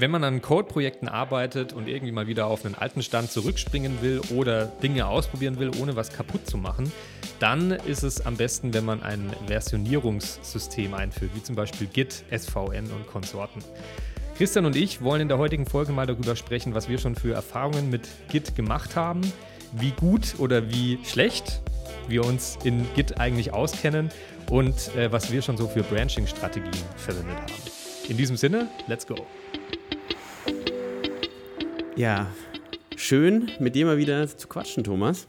Wenn man an Code-Projekten arbeitet und irgendwie mal wieder auf einen alten Stand zurückspringen will oder Dinge ausprobieren will, ohne was kaputt zu machen, dann ist es am besten, wenn man ein Versionierungssystem einführt, wie zum Beispiel Git, SVN und Konsorten. Christian und ich wollen in der heutigen Folge mal darüber sprechen, was wir schon für Erfahrungen mit Git gemacht haben, wie gut oder wie schlecht wir uns in Git eigentlich auskennen und äh, was wir schon so für Branching-Strategien verwendet haben. In diesem Sinne, let's go. Ja, schön mit dir mal wieder zu quatschen, Thomas.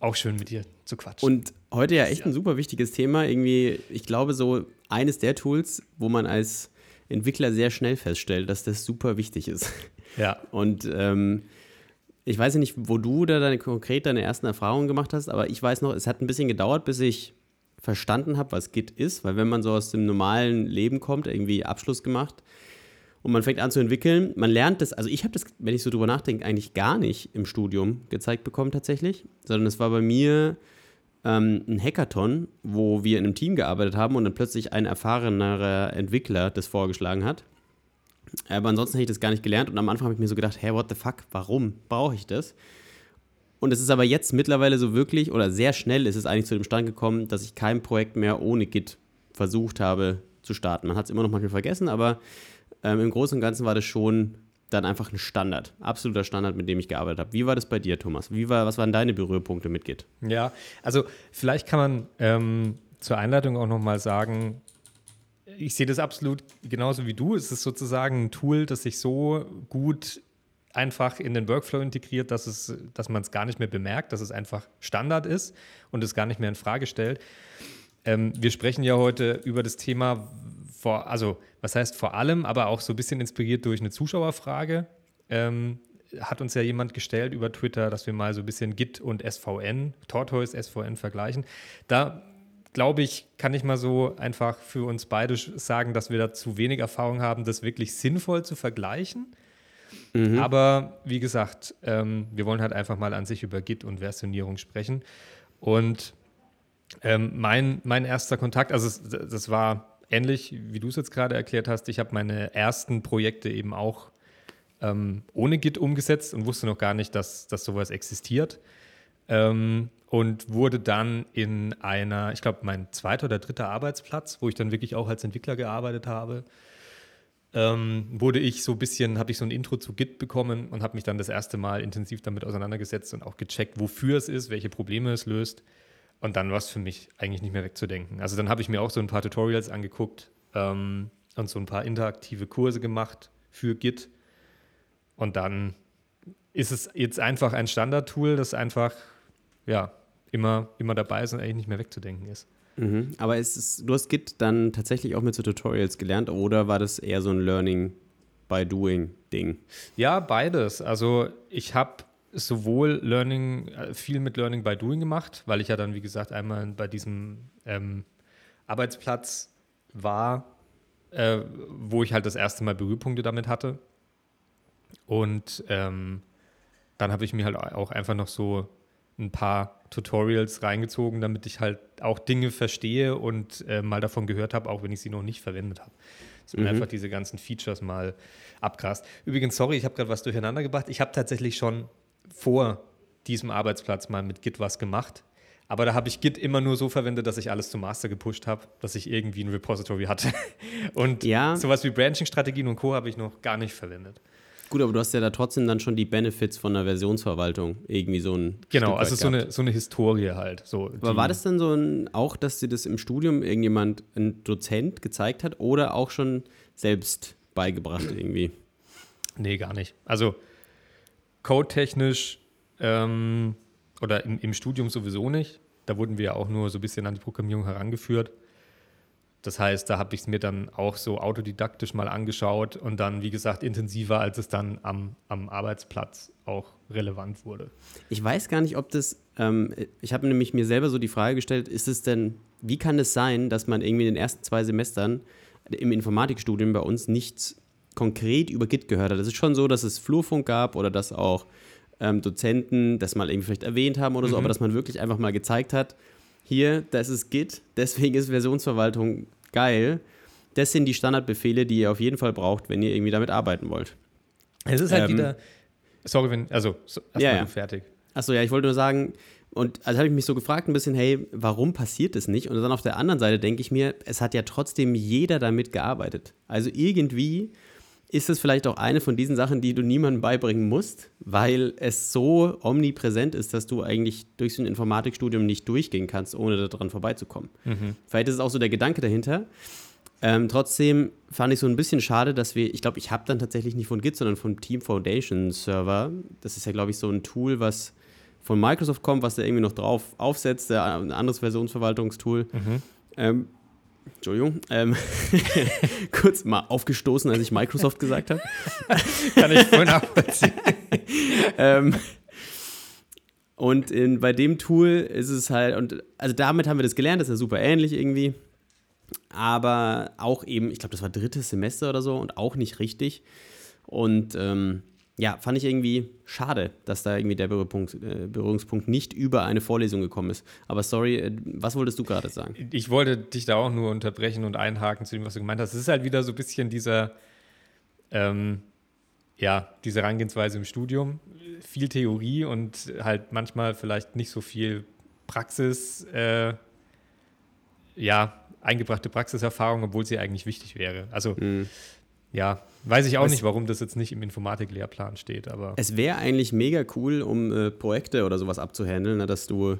Auch schön mit dir zu quatschen. Und heute ja echt ein super wichtiges Thema. Irgendwie, ich glaube, so eines der Tools, wo man als Entwickler sehr schnell feststellt, dass das super wichtig ist. Ja. Und ähm, ich weiß nicht, wo du da deine, konkret deine ersten Erfahrungen gemacht hast, aber ich weiß noch, es hat ein bisschen gedauert, bis ich verstanden habe, was Git ist, weil wenn man so aus dem normalen Leben kommt, irgendwie Abschluss gemacht, und man fängt an zu entwickeln. Man lernt das, also ich habe das, wenn ich so drüber nachdenke, eigentlich gar nicht im Studium gezeigt bekommen tatsächlich, sondern es war bei mir ähm, ein Hackathon, wo wir in einem Team gearbeitet haben und dann plötzlich ein erfahrenerer Entwickler das vorgeschlagen hat. Aber ansonsten hätte ich das gar nicht gelernt und am Anfang habe ich mir so gedacht, hey, what the fuck, warum brauche ich das? Und es ist aber jetzt mittlerweile so wirklich, oder sehr schnell ist es eigentlich zu dem Stand gekommen, dass ich kein Projekt mehr ohne Git versucht habe zu starten. Man hat es immer noch manchmal vergessen, aber ähm, Im Großen und Ganzen war das schon dann einfach ein Standard, absoluter Standard, mit dem ich gearbeitet habe. Wie war das bei dir, Thomas? Wie war, was waren deine Berührpunkte mit Git? Ja, also vielleicht kann man ähm, zur Einleitung auch nochmal sagen, ich sehe das absolut genauso wie du. Es ist sozusagen ein Tool, das sich so gut einfach in den Workflow integriert, dass, es, dass man es gar nicht mehr bemerkt, dass es einfach Standard ist und es gar nicht mehr in Frage stellt. Ähm, wir sprechen ja heute über das Thema, vor, also was heißt vor allem, aber auch so ein bisschen inspiriert durch eine Zuschauerfrage. Ähm, hat uns ja jemand gestellt über Twitter, dass wir mal so ein bisschen Git und SVN, Tortoise SVN vergleichen. Da glaube ich, kann ich mal so einfach für uns beide sagen, dass wir da zu wenig Erfahrung haben, das wirklich sinnvoll zu vergleichen. Mhm. Aber wie gesagt, ähm, wir wollen halt einfach mal an sich über Git und Versionierung sprechen. Und ähm, mein, mein erster Kontakt, also das war ähnlich, wie du es jetzt gerade erklärt hast, ich habe meine ersten Projekte eben auch ähm, ohne Git umgesetzt und wusste noch gar nicht, dass, dass sowas existiert. Ähm, und wurde dann in einer, ich glaube, mein zweiter oder dritter Arbeitsplatz, wo ich dann wirklich auch als Entwickler gearbeitet habe, ähm, wurde ich so ein bisschen, habe ich so ein Intro zu Git bekommen und habe mich dann das erste Mal intensiv damit auseinandergesetzt und auch gecheckt, wofür es ist, welche Probleme es löst. Und dann war es für mich eigentlich nicht mehr wegzudenken. Also dann habe ich mir auch so ein paar Tutorials angeguckt ähm, und so ein paar interaktive Kurse gemacht für Git. Und dann ist es jetzt einfach ein Standard-Tool, das einfach ja, immer, immer dabei ist und eigentlich nicht mehr wegzudenken ist. Mhm. Aber ist, du hast Git dann tatsächlich auch mit so Tutorials gelernt oder war das eher so ein Learning by Doing Ding? Ja, beides. Also ich habe sowohl Learning, äh, viel mit Learning by Doing gemacht, weil ich ja dann, wie gesagt, einmal bei diesem ähm, Arbeitsplatz war, äh, wo ich halt das erste Mal Berührpunkte damit hatte. Und ähm, dann habe ich mir halt auch einfach noch so ein paar Tutorials reingezogen, damit ich halt auch Dinge verstehe und äh, mal davon gehört habe, auch wenn ich sie noch nicht verwendet habe. Dass man mhm. einfach diese ganzen Features mal abgrast. Übrigens, sorry, ich habe gerade was durcheinander gebracht. Ich habe tatsächlich schon vor diesem Arbeitsplatz mal mit Git was gemacht. Aber da habe ich Git immer nur so verwendet, dass ich alles zum Master gepusht habe, dass ich irgendwie ein Repository hatte. Und ja. sowas wie Branching-Strategien und Co. habe ich noch gar nicht verwendet. Gut, aber du hast ja da trotzdem dann schon die Benefits von der Versionsverwaltung. Irgendwie so ein. Genau, also so eine, so eine Historie halt. So, aber war das dann so ein, auch, dass dir das im Studium irgendjemand, ein Dozent gezeigt hat oder auch schon selbst beigebracht irgendwie? Nee, gar nicht. Also codetechnisch ähm, oder im, im, Studium sowieso nicht. Da wurden wir auch nur so ein bisschen an die Programmierung herangeführt. Das heißt, da habe ich es mir dann auch so autodidaktisch mal angeschaut und dann, wie gesagt, intensiver, als es dann am, am Arbeitsplatz auch relevant wurde. Ich weiß gar nicht, ob das, ähm, ich habe nämlich mir selber so die Frage gestellt, ist es denn, wie kann es sein, dass man irgendwie in den ersten zwei Semestern im Informatikstudium bei uns nichts konkret über Git gehört hat. Es ist schon so, dass es Flurfunk gab oder dass auch ähm, Dozenten das mal irgendwie vielleicht erwähnt haben oder so, mhm. aber dass man wirklich einfach mal gezeigt hat, hier, das ist Git, deswegen ist Versionsverwaltung geil. Das sind die Standardbefehle, die ihr auf jeden Fall braucht, wenn ihr irgendwie damit arbeiten wollt. Es ist halt ähm, wieder. Sorry, wenn. Also, so, erstmal ja, ja. fertig. Achso, ja, ich wollte nur sagen, und also habe ich mich so gefragt ein bisschen, hey, warum passiert das nicht? Und dann auf der anderen Seite denke ich mir, es hat ja trotzdem jeder damit gearbeitet. Also irgendwie ist es vielleicht auch eine von diesen Sachen, die du niemandem beibringen musst, weil es so omnipräsent ist, dass du eigentlich durch so ein Informatikstudium nicht durchgehen kannst, ohne daran vorbeizukommen. Mhm. Vielleicht ist es auch so der Gedanke dahinter. Ähm, trotzdem fand ich so ein bisschen schade, dass wir, ich glaube, ich habe dann tatsächlich nicht von Git, sondern vom Team Foundation Server. Das ist ja, glaube ich, so ein Tool, was von Microsoft kommt, was da irgendwie noch drauf aufsetzt, ein anderes Versionsverwaltungstool. Mhm. Ähm, Entschuldigung, ähm, kurz mal aufgestoßen, als ich Microsoft gesagt habe. Kann ich voll nachvollziehen. ähm, und in, bei dem Tool ist es halt, und also damit haben wir das gelernt, das ist ja super ähnlich irgendwie. Aber auch eben, ich glaube, das war drittes Semester oder so und auch nicht richtig. Und ähm, ja, fand ich irgendwie schade, dass da irgendwie der Berührungspunkt, äh, Berührungspunkt nicht über eine Vorlesung gekommen ist. Aber sorry, äh, was wolltest du gerade sagen? Ich wollte dich da auch nur unterbrechen und einhaken zu dem, was du gemeint hast. Es ist halt wieder so ein bisschen dieser, ähm, ja, diese Herangehensweise im Studium. Viel Theorie und halt manchmal vielleicht nicht so viel Praxis, äh, ja, eingebrachte Praxiserfahrung, obwohl sie eigentlich wichtig wäre. Also, mhm. Ja, Weiß ich auch es, nicht, warum das jetzt nicht im Informatiklehrplan steht, aber. Es wäre eigentlich mega cool, um äh, Projekte oder sowas abzuhandeln, ne, dass du.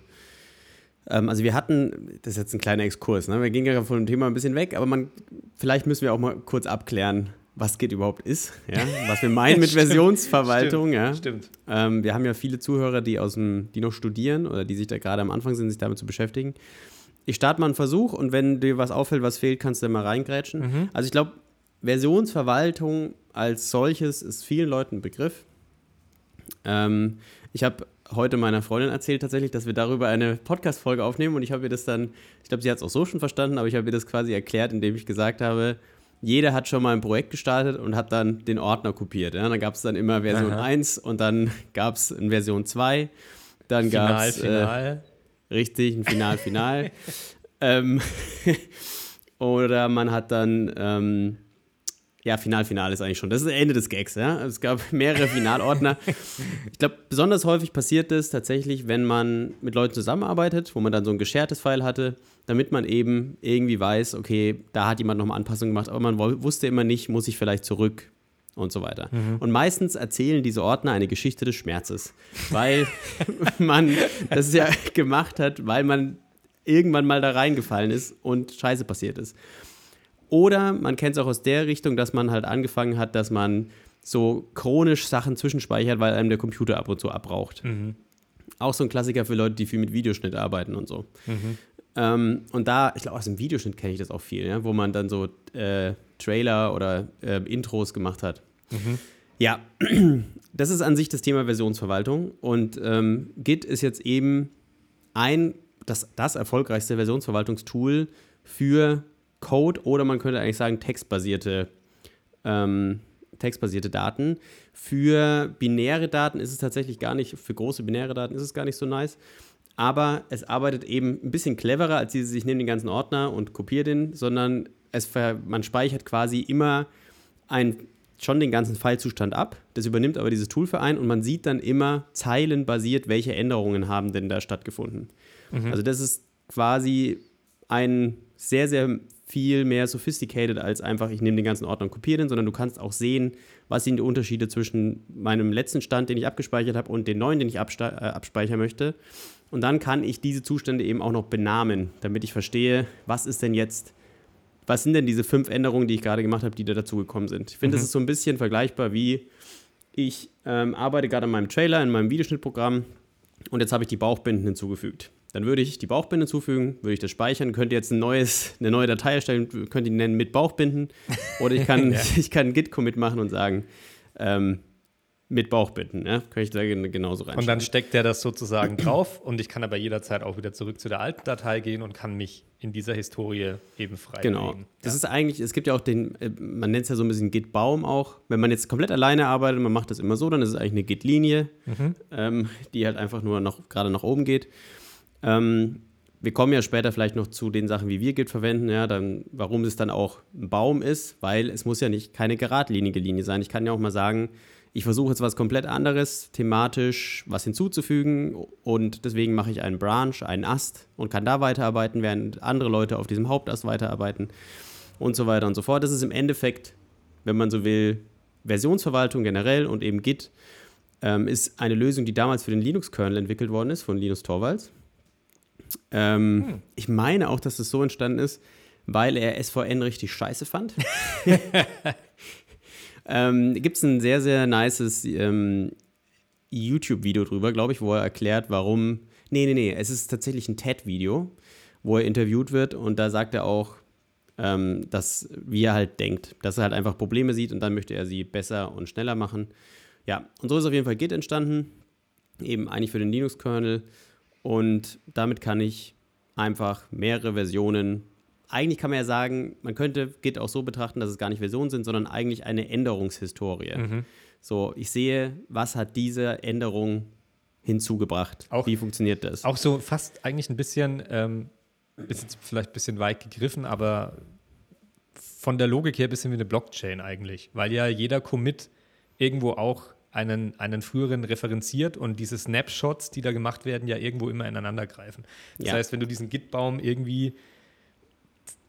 Ähm, also wir hatten, das ist jetzt ein kleiner Exkurs, ne? wir gehen gerade von dem Thema ein bisschen weg, aber man, vielleicht müssen wir auch mal kurz abklären, was Git überhaupt ist, ja? was wir meinen mit stimmt, Versionsverwaltung. Stimmt, ja? stimmt. Ähm, wir haben ja viele Zuhörer, die, aus dem, die noch studieren oder die sich da gerade am Anfang sind, sich damit zu beschäftigen. Ich starte mal einen Versuch und wenn dir was auffällt, was fehlt, kannst du mal reingrätschen. Mhm. Also ich glaube, Versionsverwaltung als solches ist vielen Leuten ein Begriff. Ähm, ich habe heute meiner Freundin erzählt tatsächlich, dass wir darüber eine Podcast-Folge aufnehmen und ich habe ihr das dann, ich glaube, sie hat es auch so schon verstanden, aber ich habe ihr das quasi erklärt, indem ich gesagt habe, jeder hat schon mal ein Projekt gestartet und hat dann den Ordner kopiert. Ja? Dann gab es dann immer Version Aha. 1 und dann gab es eine Version 2. Dann gab es. Final. Äh, richtig, ein Final, Final. ähm, oder man hat dann. Ähm, ja, Final, Final ist eigentlich schon. Das ist das Ende des Gags, ja. Es gab mehrere Finalordner. ich glaube, besonders häufig passiert das tatsächlich, wenn man mit Leuten zusammenarbeitet, wo man dann so ein geschertes File hatte, damit man eben irgendwie weiß, okay, da hat jemand nochmal Anpassungen gemacht, aber man wusste immer nicht, muss ich vielleicht zurück und so weiter. Mhm. Und meistens erzählen diese Ordner eine Geschichte des Schmerzes, weil man das ja gemacht hat, weil man irgendwann mal da reingefallen ist und Scheiße passiert ist. Oder man kennt es auch aus der Richtung, dass man halt angefangen hat, dass man so chronisch Sachen zwischenspeichert, weil einem der Computer ab und zu abbraucht. Mhm. Auch so ein Klassiker für Leute, die viel mit Videoschnitt arbeiten und so. Mhm. Ähm, und da, ich glaube, aus dem Videoschnitt kenne ich das auch viel, ja, wo man dann so äh, Trailer oder äh, Intros gemacht hat. Mhm. Ja, das ist an sich das Thema Versionsverwaltung. Und ähm, Git ist jetzt eben ein, das, das erfolgreichste Versionsverwaltungstool für Code oder man könnte eigentlich sagen textbasierte, ähm, textbasierte Daten. Für binäre Daten ist es tatsächlich gar nicht, für große binäre Daten ist es gar nicht so nice. Aber es arbeitet eben ein bisschen cleverer, als diese, ich nehme den ganzen Ordner und kopiere den, sondern es, man speichert quasi immer ein, schon den ganzen Filezustand ab. Das übernimmt aber dieses Tool für einen und man sieht dann immer zeilenbasiert, welche Änderungen haben denn da stattgefunden. Mhm. Also das ist quasi ein sehr, sehr viel mehr sophisticated als einfach, ich nehme den ganzen Ordner und kopiere den, sondern du kannst auch sehen, was sind die Unterschiede zwischen meinem letzten Stand, den ich abgespeichert habe, und den neuen, den ich äh, abspeichern möchte. Und dann kann ich diese Zustände eben auch noch benamen, damit ich verstehe, was ist denn jetzt, was sind denn diese fünf Änderungen, die ich gerade gemacht habe, die da dazugekommen sind. Ich finde, mhm. das ist so ein bisschen vergleichbar wie, ich ähm, arbeite gerade an meinem Trailer, in meinem Videoschnittprogramm und jetzt habe ich die Bauchbinden hinzugefügt. Dann würde ich die Bauchbinde hinzufügen, würde ich das speichern, könnte jetzt ein neues, eine neue Datei erstellen, könnte ihn nennen mit Bauchbinden. Oder ich kann, ja. ich kann Git-Commit machen und sagen, ähm, mit Bauchbinden, ja, kann ich da genauso rein. Und dann steckt der das sozusagen drauf und ich kann aber jederzeit auch wieder zurück zu der alten Datei gehen und kann mich in dieser Historie eben frei Genau. Bewegen. Das ja. ist eigentlich, es gibt ja auch den, äh, man nennt es ja so ein bisschen Git-Baum auch. Wenn man jetzt komplett alleine arbeitet, man macht das immer so, dann ist es eigentlich eine Git-Linie, mhm. ähm, die halt einfach nur noch gerade nach oben geht. Ähm, wir kommen ja später vielleicht noch zu den Sachen, wie wir Git verwenden, ja, dann, warum es dann auch ein Baum ist, weil es muss ja nicht keine geradlinige Linie sein. Ich kann ja auch mal sagen, ich versuche jetzt was komplett anderes, thematisch was hinzuzufügen und deswegen mache ich einen Branch, einen Ast und kann da weiterarbeiten, während andere Leute auf diesem Hauptast weiterarbeiten und so weiter und so fort. Das ist im Endeffekt, wenn man so will, Versionsverwaltung generell und eben Git ähm, ist eine Lösung, die damals für den Linux-Kernel entwickelt worden ist, von Linus Torvalds. Ähm, hm. Ich meine auch, dass es so entstanden ist, weil er SVN richtig scheiße fand. ähm, Gibt es ein sehr, sehr nices ähm, YouTube-Video drüber, glaube ich, wo er erklärt, warum. Nee, nee, nee, es ist tatsächlich ein TED-Video, wo er interviewt wird und da sagt er auch, ähm, dass, wie er halt denkt, dass er halt einfach Probleme sieht und dann möchte er sie besser und schneller machen. Ja, und so ist auf jeden Fall Git entstanden, eben eigentlich für den Linux-Kernel und damit kann ich einfach mehrere Versionen eigentlich kann man ja sagen, man könnte Git auch so betrachten, dass es gar nicht Versionen sind, sondern eigentlich eine Änderungshistorie. Mhm. So, ich sehe, was hat diese Änderung hinzugebracht? Auch, Wie funktioniert das? Auch so fast eigentlich ein bisschen, ähm, ist vielleicht ein bisschen weit gegriffen, aber von der Logik her ein bisschen wie eine Blockchain eigentlich, weil ja jeder Commit irgendwo auch einen, einen früheren referenziert und diese Snapshots, die da gemacht werden, ja irgendwo immer ineinander greifen. Das ja. heißt, wenn du diesen Git-Baum irgendwie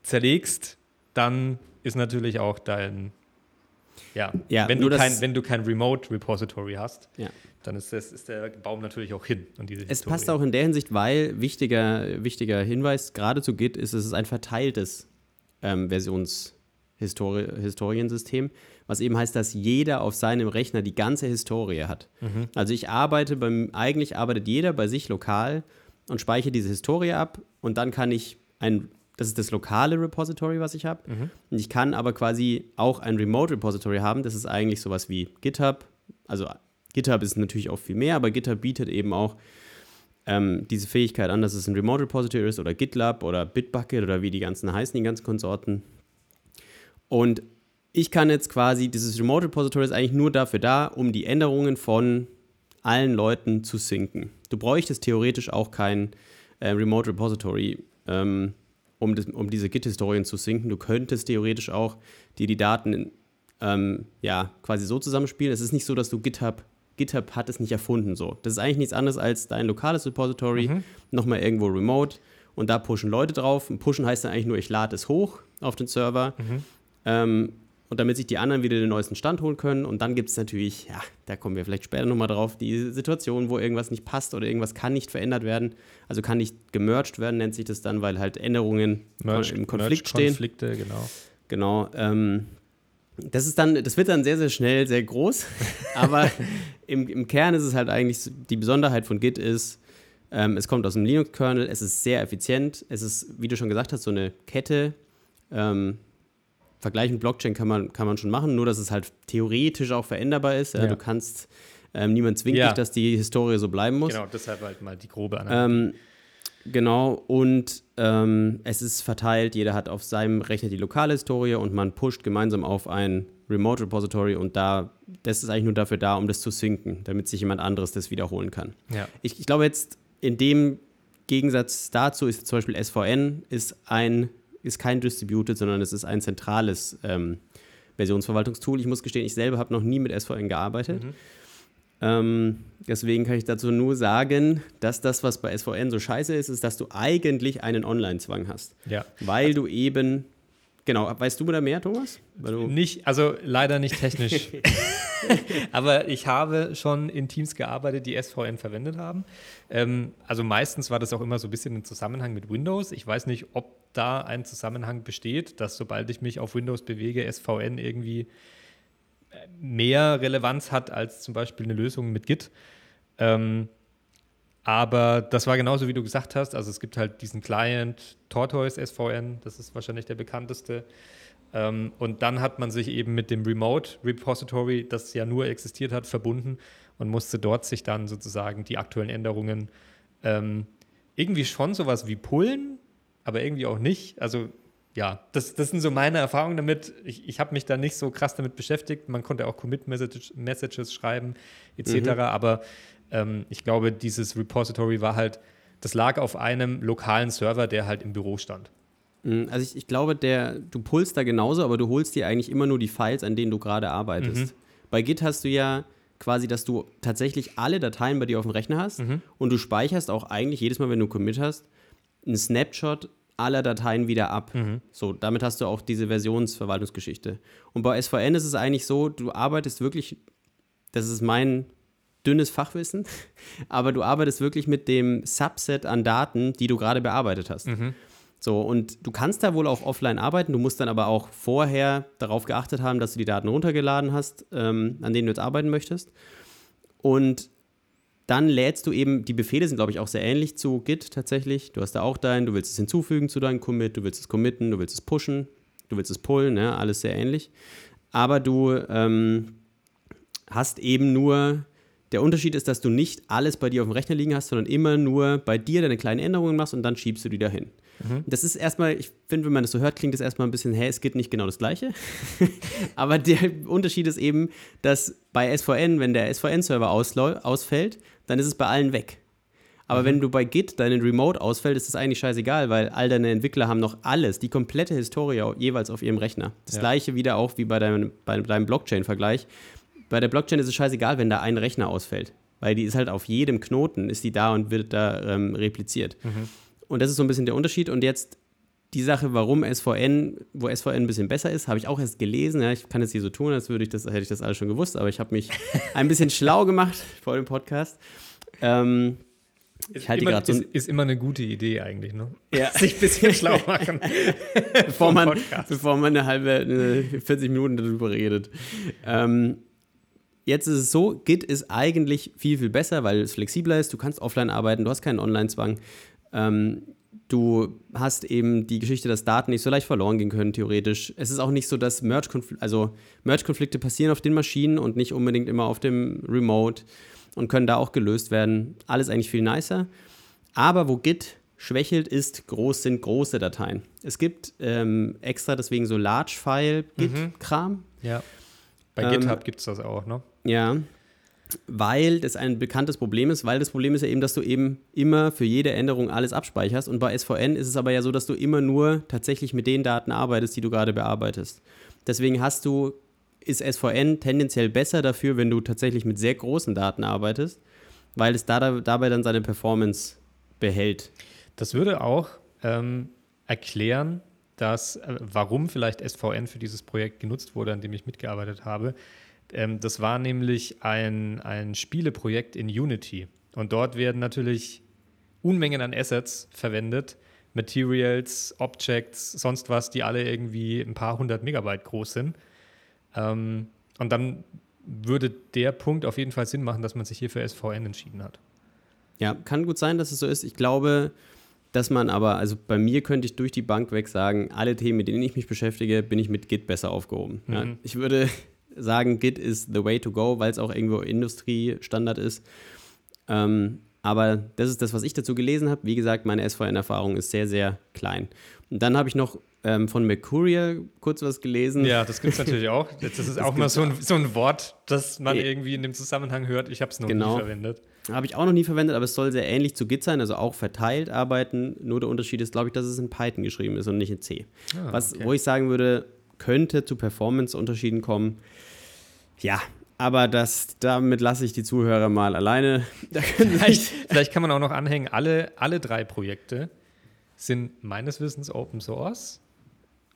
zerlegst, dann ist natürlich auch dein, ja, ja wenn, du kein, wenn du kein Remote Repository hast, ja. dann ist, das, ist der Baum natürlich auch hin. Und diese es Historie. passt auch in der Hinsicht, weil wichtiger, wichtiger Hinweis gerade zu Git ist, es ist ein verteiltes ähm, Versionshistoriensystem, was eben heißt, dass jeder auf seinem Rechner die ganze Historie hat. Mhm. Also ich arbeite beim, eigentlich arbeitet jeder bei sich lokal und speichere diese Historie ab und dann kann ich ein das ist das lokale Repository, was ich habe. Mhm. Und ich kann aber quasi auch ein Remote Repository haben. Das ist eigentlich sowas wie GitHub. Also GitHub ist natürlich auch viel mehr, aber GitHub bietet eben auch ähm, diese Fähigkeit an, dass es ein Remote Repository ist oder GitLab oder Bitbucket oder wie die ganzen heißen, die ganzen Konsorten. Und ich kann jetzt quasi, dieses Remote Repository ist eigentlich nur dafür da, um die Änderungen von allen Leuten zu sinken. Du bräuchtest theoretisch auch kein äh, Remote Repository. Ähm, um, das, um diese Git-Historien zu sinken. Du könntest theoretisch auch dir die Daten ähm, ja, quasi so zusammenspielen. Es ist nicht so, dass du GitHub, GitHub hat es nicht erfunden so. Das ist eigentlich nichts anderes als dein lokales Repository, mhm. nochmal irgendwo remote und da pushen Leute drauf. Und pushen heißt dann eigentlich nur, ich lade es hoch auf den Server. Mhm. Ähm, und damit sich die anderen wieder den neuesten Stand holen können. Und dann gibt es natürlich, ja, da kommen wir vielleicht später nochmal drauf, die Situation, wo irgendwas nicht passt oder irgendwas kann nicht verändert werden. Also kann nicht gemerged werden, nennt sich das dann, weil halt Änderungen Merged, im Konflikt stehen. Konflikte, genau. Genau. Ähm, das ist dann, das wird dann sehr, sehr schnell sehr groß. aber im, im Kern ist es halt eigentlich, die Besonderheit von Git ist, ähm, es kommt aus dem Linux-Kernel, es ist sehr effizient, es ist, wie du schon gesagt hast, so eine Kette. Ähm, Vergleich mit Blockchain kann man, kann man schon machen, nur dass es halt theoretisch auch veränderbar ist. Ja. Du kannst, ähm, niemand zwingt ja. dich, dass die Historie so bleiben muss. Genau, deshalb halt mal die grobe Analyse. Ähm, genau, und ähm, es ist verteilt, jeder hat auf seinem Rechner die lokale Historie und man pusht gemeinsam auf ein Remote Repository und da, das ist eigentlich nur dafür da, um das zu sinken, damit sich jemand anderes das wiederholen kann. Ja. Ich, ich glaube jetzt, in dem Gegensatz dazu ist zum Beispiel SVN ist ein ist kein Distributed, sondern es ist ein zentrales ähm, Versionsverwaltungstool. Ich muss gestehen, ich selber habe noch nie mit SVN gearbeitet. Mhm. Ähm, deswegen kann ich dazu nur sagen, dass das, was bei SVN so scheiße ist, ist, dass du eigentlich einen Online-Zwang hast. Ja. Weil also, du eben Genau, weißt du da mehr, Thomas? nicht, also leider nicht technisch. Aber ich habe schon in Teams gearbeitet, die SVN verwendet haben. Ähm, also meistens war das auch immer so ein bisschen im Zusammenhang mit Windows. Ich weiß nicht, ob da ein Zusammenhang besteht, dass sobald ich mich auf Windows bewege, SVN irgendwie äh, mehr Relevanz hat als zum Beispiel eine Lösung mit Git. Ähm, aber das war genauso, wie du gesagt hast. Also es gibt halt diesen Client Tortoise SVN, das ist wahrscheinlich der bekannteste. Ähm, und dann hat man sich eben mit dem Remote Repository, das ja nur existiert hat, verbunden und musste dort sich dann sozusagen die aktuellen Änderungen ähm, irgendwie schon sowas wie pullen, aber irgendwie auch nicht. Also ja, das, das sind so meine Erfahrungen damit. Ich, ich habe mich da nicht so krass damit beschäftigt. Man konnte auch Commit-Messages schreiben, etc. Mhm. Aber ähm, ich glaube, dieses Repository war halt, das lag auf einem lokalen Server, der halt im Büro stand. Mhm, also ich, ich glaube, der, du pulst da genauso, aber du holst dir eigentlich immer nur die Files, an denen du gerade arbeitest. Mhm. Bei Git hast du ja quasi, dass du tatsächlich alle Dateien bei dir auf dem Rechner hast Mhm. und du speicherst auch eigentlich jedes Mal, wenn du Commit hast, einen Snapshot aller Dateien wieder ab. Mhm. So, damit hast du auch diese Versionsverwaltungsgeschichte. Und bei SVN ist es eigentlich so, du arbeitest wirklich, das ist mein dünnes Fachwissen, aber du arbeitest wirklich mit dem Subset an Daten, die du gerade bearbeitet hast. So, und du kannst da wohl auch offline arbeiten, du musst dann aber auch vorher darauf geachtet haben, dass du die Daten runtergeladen hast, ähm, an denen du jetzt arbeiten möchtest. Und dann lädst du eben, die Befehle sind, glaube ich, auch sehr ähnlich zu Git tatsächlich. Du hast da auch dein, du willst es hinzufügen zu deinem Commit, du willst es committen, du willst es pushen, du willst es pullen, ne? alles sehr ähnlich. Aber du ähm, hast eben nur, der Unterschied ist, dass du nicht alles bei dir auf dem Rechner liegen hast, sondern immer nur bei dir deine kleinen Änderungen machst und dann schiebst du die dahin. Das ist erstmal, ich finde, wenn man das so hört, klingt das erstmal ein bisschen, hä, es geht nicht genau das Gleiche. Aber der Unterschied ist eben, dass bei SVN, wenn der SVN-Server ausfällt, dann ist es bei allen weg. Aber wenn du bei Git deinen Remote ausfällt, ist das eigentlich scheißegal, weil all deine Entwickler haben noch alles, die komplette Historie jeweils auf ihrem Rechner. Das Ja. gleiche wieder auch wie bei deinem, bei deinem Blockchain-Vergleich. Bei der Blockchain ist es scheißegal, wenn da ein Rechner ausfällt. Weil die ist halt auf jedem Knoten, ist die da und wird da ähm, repliziert. Und das ist so ein bisschen der Unterschied. Und jetzt die Sache, warum SVN, wo SVN ein bisschen besser ist, habe ich auch erst gelesen. Ja, ich kann jetzt hier so tun, als würde ich das, hätte ich das alles schon gewusst, aber ich habe mich ein bisschen schlau gemacht vor dem Podcast. Ähm, ich halte immer, so ist, ein, ist immer eine gute Idee eigentlich, ne? Ja. Sich ein bisschen schlau machen. bevor man, Podcast. bevor man eine halbe, eine 40 Minuten darüber redet. Ähm, jetzt ist es so, Git ist eigentlich viel, viel besser, weil es flexibler ist. Du kannst offline arbeiten, du hast keinen Online-Zwang. Ähm, du hast eben die Geschichte, dass Daten nicht so leicht verloren gehen können, theoretisch. Es ist auch nicht so, dass Merge-Konflikte, also Merge-Konflikte passieren auf den Maschinen und nicht unbedingt immer auf dem Remote und können da auch gelöst werden. Alles eigentlich viel nicer. Aber wo Git schwächelt, ist groß sind große Dateien. Es gibt ähm, extra deswegen so Large-File-Git-Kram. Ja. Bei Ähm, GitHub gibt es das auch, ne? Ja, weil das ein bekanntes Problem ist, weil das Problem ist ja eben, dass du eben immer für jede Änderung alles abspeicherst und bei SVN ist es aber ja so, dass du immer nur tatsächlich mit den Daten arbeitest, die du gerade bearbeitest. Deswegen hast du, ist SVN tendenziell besser dafür, wenn du tatsächlich mit sehr großen Daten arbeitest, weil es da, dabei dann seine Performance behält. Das würde auch ähm, erklären, dass, äh, warum vielleicht SVN für dieses Projekt genutzt wurde, an dem ich mitgearbeitet habe. Ähm, das war nämlich ein, ein Spieleprojekt in Unity. Und dort werden natürlich Unmengen an Assets verwendet, Materials, Objects, sonst was, die alle irgendwie ein paar hundert Megabyte groß sind. Ähm, und dann würde der Punkt auf jeden Fall Sinn machen, dass man sich hier für SVN entschieden hat. Ja, kann gut sein, dass es so ist. Ich glaube, dass man aber, also bei mir könnte ich durch die Bank weg sagen, alle Themen, mit denen ich mich beschäftige, bin ich mit Git besser aufgehoben. Ja, Mhm. ich würde sagen, Git ist the way to go, weil es auch irgendwo Industriestandard ist. Ähm, aber das ist das, was ich dazu gelesen habe. Wie gesagt, meine SVN-Erfahrung ist sehr, sehr klein. Und dann habe ich noch ähm, von Mercurial kurz was gelesen. Ja, das gibt es natürlich auch. Das ist auch mal so ein, so ein Wort, das man irgendwie in dem Zusammenhang hört. Ich habe es noch Genau. nie verwendet. Habe ich auch noch nie verwendet, aber es soll sehr ähnlich zu Git sein, also auch verteilt arbeiten. Nur der Unterschied ist, glaube ich, dass es in Python geschrieben ist und nicht in C. Ah, Was, okay. wo ich sagen würde, könnte zu Performance-Unterschieden kommen. Ja, aber das, damit lasse ich die Zuhörer mal alleine. Vielleicht, vielleicht kann man auch noch anhängen, alle, alle drei Projekte sind meines Wissens Open Source.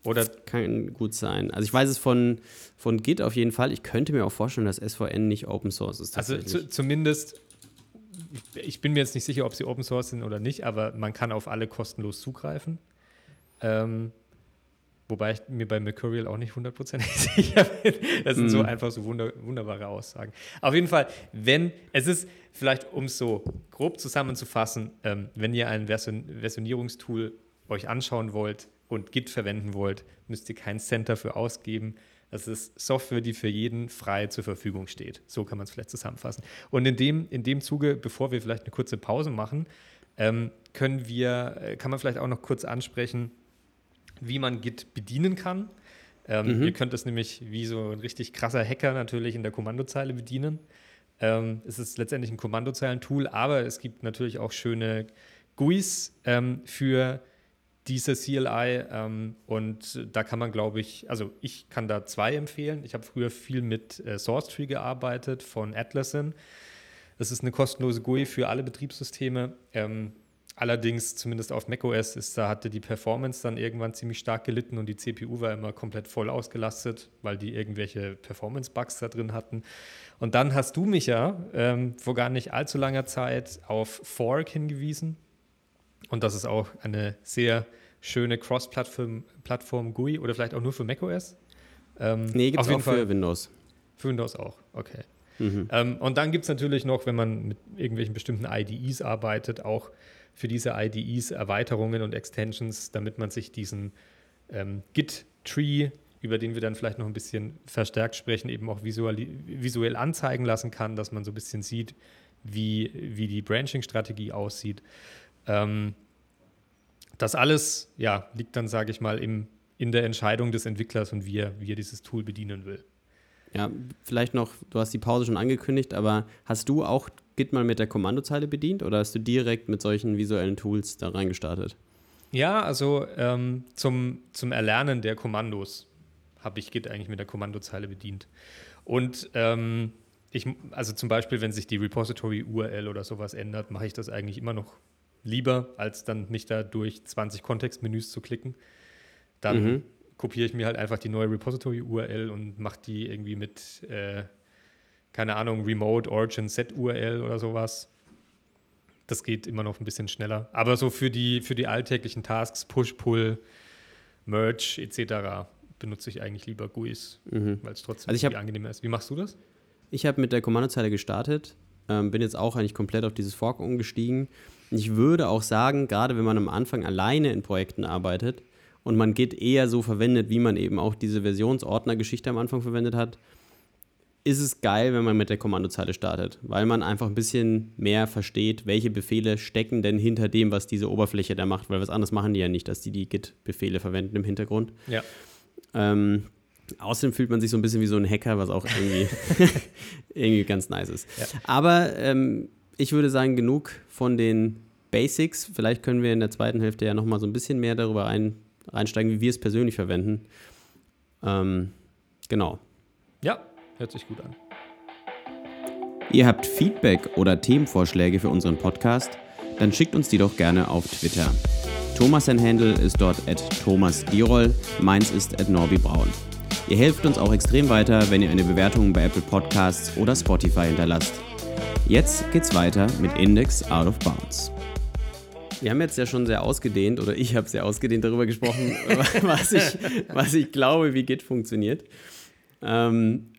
Oder kann gut sein. Also ich weiß es von, von Git auf jeden Fall. Ich könnte mir auch vorstellen, dass SVN nicht Open Source ist. also zu, zumindest, ich, ich bin mir jetzt nicht sicher, ob sie Open Source sind oder nicht, aber man kann auf alle kostenlos zugreifen. Ähm, wobei ich mir bei Mercurial auch nicht hundertprozentig sicher bin. Das sind so Mhm. einfach so wunder, wunderbare Aussagen. Auf jeden Fall, wenn, es ist vielleicht, um es so grob zusammenzufassen, ähm, wenn ihr ein Version, Versionierungstool euch anschauen wollt und Git verwenden wollt, müsst ihr keinen Cent dafür ausgeben. Das ist Software, die für jeden frei zur Verfügung steht. So kann man es vielleicht zusammenfassen. Und in dem, in dem Zuge, bevor wir vielleicht eine kurze Pause machen, ähm, können wir, äh, kann man vielleicht auch noch kurz ansprechen, wie man Git bedienen kann. Ähm, Mhm. Ihr könnt es nämlich wie so ein richtig krasser Hacker natürlich in der Kommandozeile bedienen. Ähm, es ist letztendlich ein Kommandozeilentool, aber es gibt natürlich auch schöne GUIs ähm, für diese CLI ähm, und da kann man, glaube ich, also ich kann da zwei empfehlen. Ich habe früher viel mit äh, SourceTree gearbeitet von Atlassian. Das ist eine kostenlose GUI für alle Betriebssysteme. Ähm, allerdings, zumindest auf macOS, ist, da hatte die Performance dann irgendwann ziemlich stark gelitten und die CPU war immer komplett voll ausgelastet, weil die irgendwelche Performance-Bugs da drin hatten. Und dann hast du mich ja ähm, vor gar nicht allzu langer Zeit auf Fork hingewiesen. Und das ist auch eine sehr schöne Cross-Plattform GUI oder vielleicht auch nur für macOS. Ähm, nee, gibt es auch Fall für Windows. Für Windows auch, okay. Mhm. Ähm, und dann gibt es natürlich noch, wenn man mit irgendwelchen bestimmten IDEs arbeitet, auch für diese IDEs Erweiterungen und Extensions, damit man sich diesen ähm, Git-Tree, über den wir dann vielleicht noch ein bisschen verstärkt sprechen, eben auch visuell, anzeigen lassen kann, dass man so ein bisschen sieht, wie, wie die Branching-Strategie aussieht. Ähm, das alles ja, liegt dann, sage ich mal, im, in der Entscheidung des Entwicklers und wie er, wie er dieses Tool bedienen will. Ja, vielleicht noch, du hast die Pause schon angekündigt, aber hast du auch Git mal mit der Kommandozeile bedient oder hast du direkt mit solchen visuellen Tools da reingestartet? Ja, also ähm, zum, zum Erlernen der Kommandos habe ich Git eigentlich mit der Kommandozeile bedient. Und ähm, ich, also zum Beispiel, wenn sich die Repository-URL oder sowas ändert, mache ich das eigentlich immer noch lieber, als dann mich da durch 20 Kontextmenüs zu klicken. Dann mhm. kopiere ich mir halt einfach die neue Repository-URL und mache die irgendwie mit, äh, keine Ahnung, Remote Origin Set URL oder sowas. Das geht immer noch ein bisschen schneller. Aber so für die, für die alltäglichen Tasks, Push, Pull, Merge etc. benutze ich eigentlich lieber GUIs, mhm. weil es trotzdem also angenehmer ist. Wie machst du das? Ich habe mit der Kommandozeile gestartet, ähm, bin jetzt auch eigentlich komplett auf dieses Fork umgestiegen ich würde auch sagen, gerade wenn man am Anfang alleine in Projekten arbeitet und man Git eher so verwendet, wie man eben auch diese Versionsordner-Geschichte am Anfang verwendet hat, ist es geil, wenn man mit der Kommandozeile startet, weil man einfach ein bisschen mehr versteht, welche Befehle stecken denn hinter dem, was diese Oberfläche da macht, weil was anderes machen die ja nicht, dass die die Git-Befehle verwenden im Hintergrund. Ja. Ähm, außerdem fühlt man sich so ein bisschen wie so ein Hacker, was auch irgendwie, irgendwie ganz nice ist. Ja. Aber ähm, ich würde sagen, genug von den Basics. Vielleicht können wir in der zweiten Hälfte ja nochmal so ein bisschen mehr darüber ein, reinsteigen, wie wir es persönlich verwenden. Ähm, genau. Ja, hört sich gut an. Ihr habt Feedback oder Themenvorschläge für unseren Podcast? Dann schickt uns die doch gerne auf Twitter. Thomas sein Handle ist dort at Thomas Dirol, meins ist at Norbi Braun. Ihr helft uns auch extrem weiter, wenn ihr eine Bewertung bei Apple Podcasts oder Spotify hinterlasst. Jetzt geht's weiter mit Index Out of Bounds. Wir haben jetzt ja schon sehr ausgedehnt, oder ich habe sehr ausgedehnt darüber gesprochen, was, ich, was ich glaube, wie Git funktioniert. Ähm,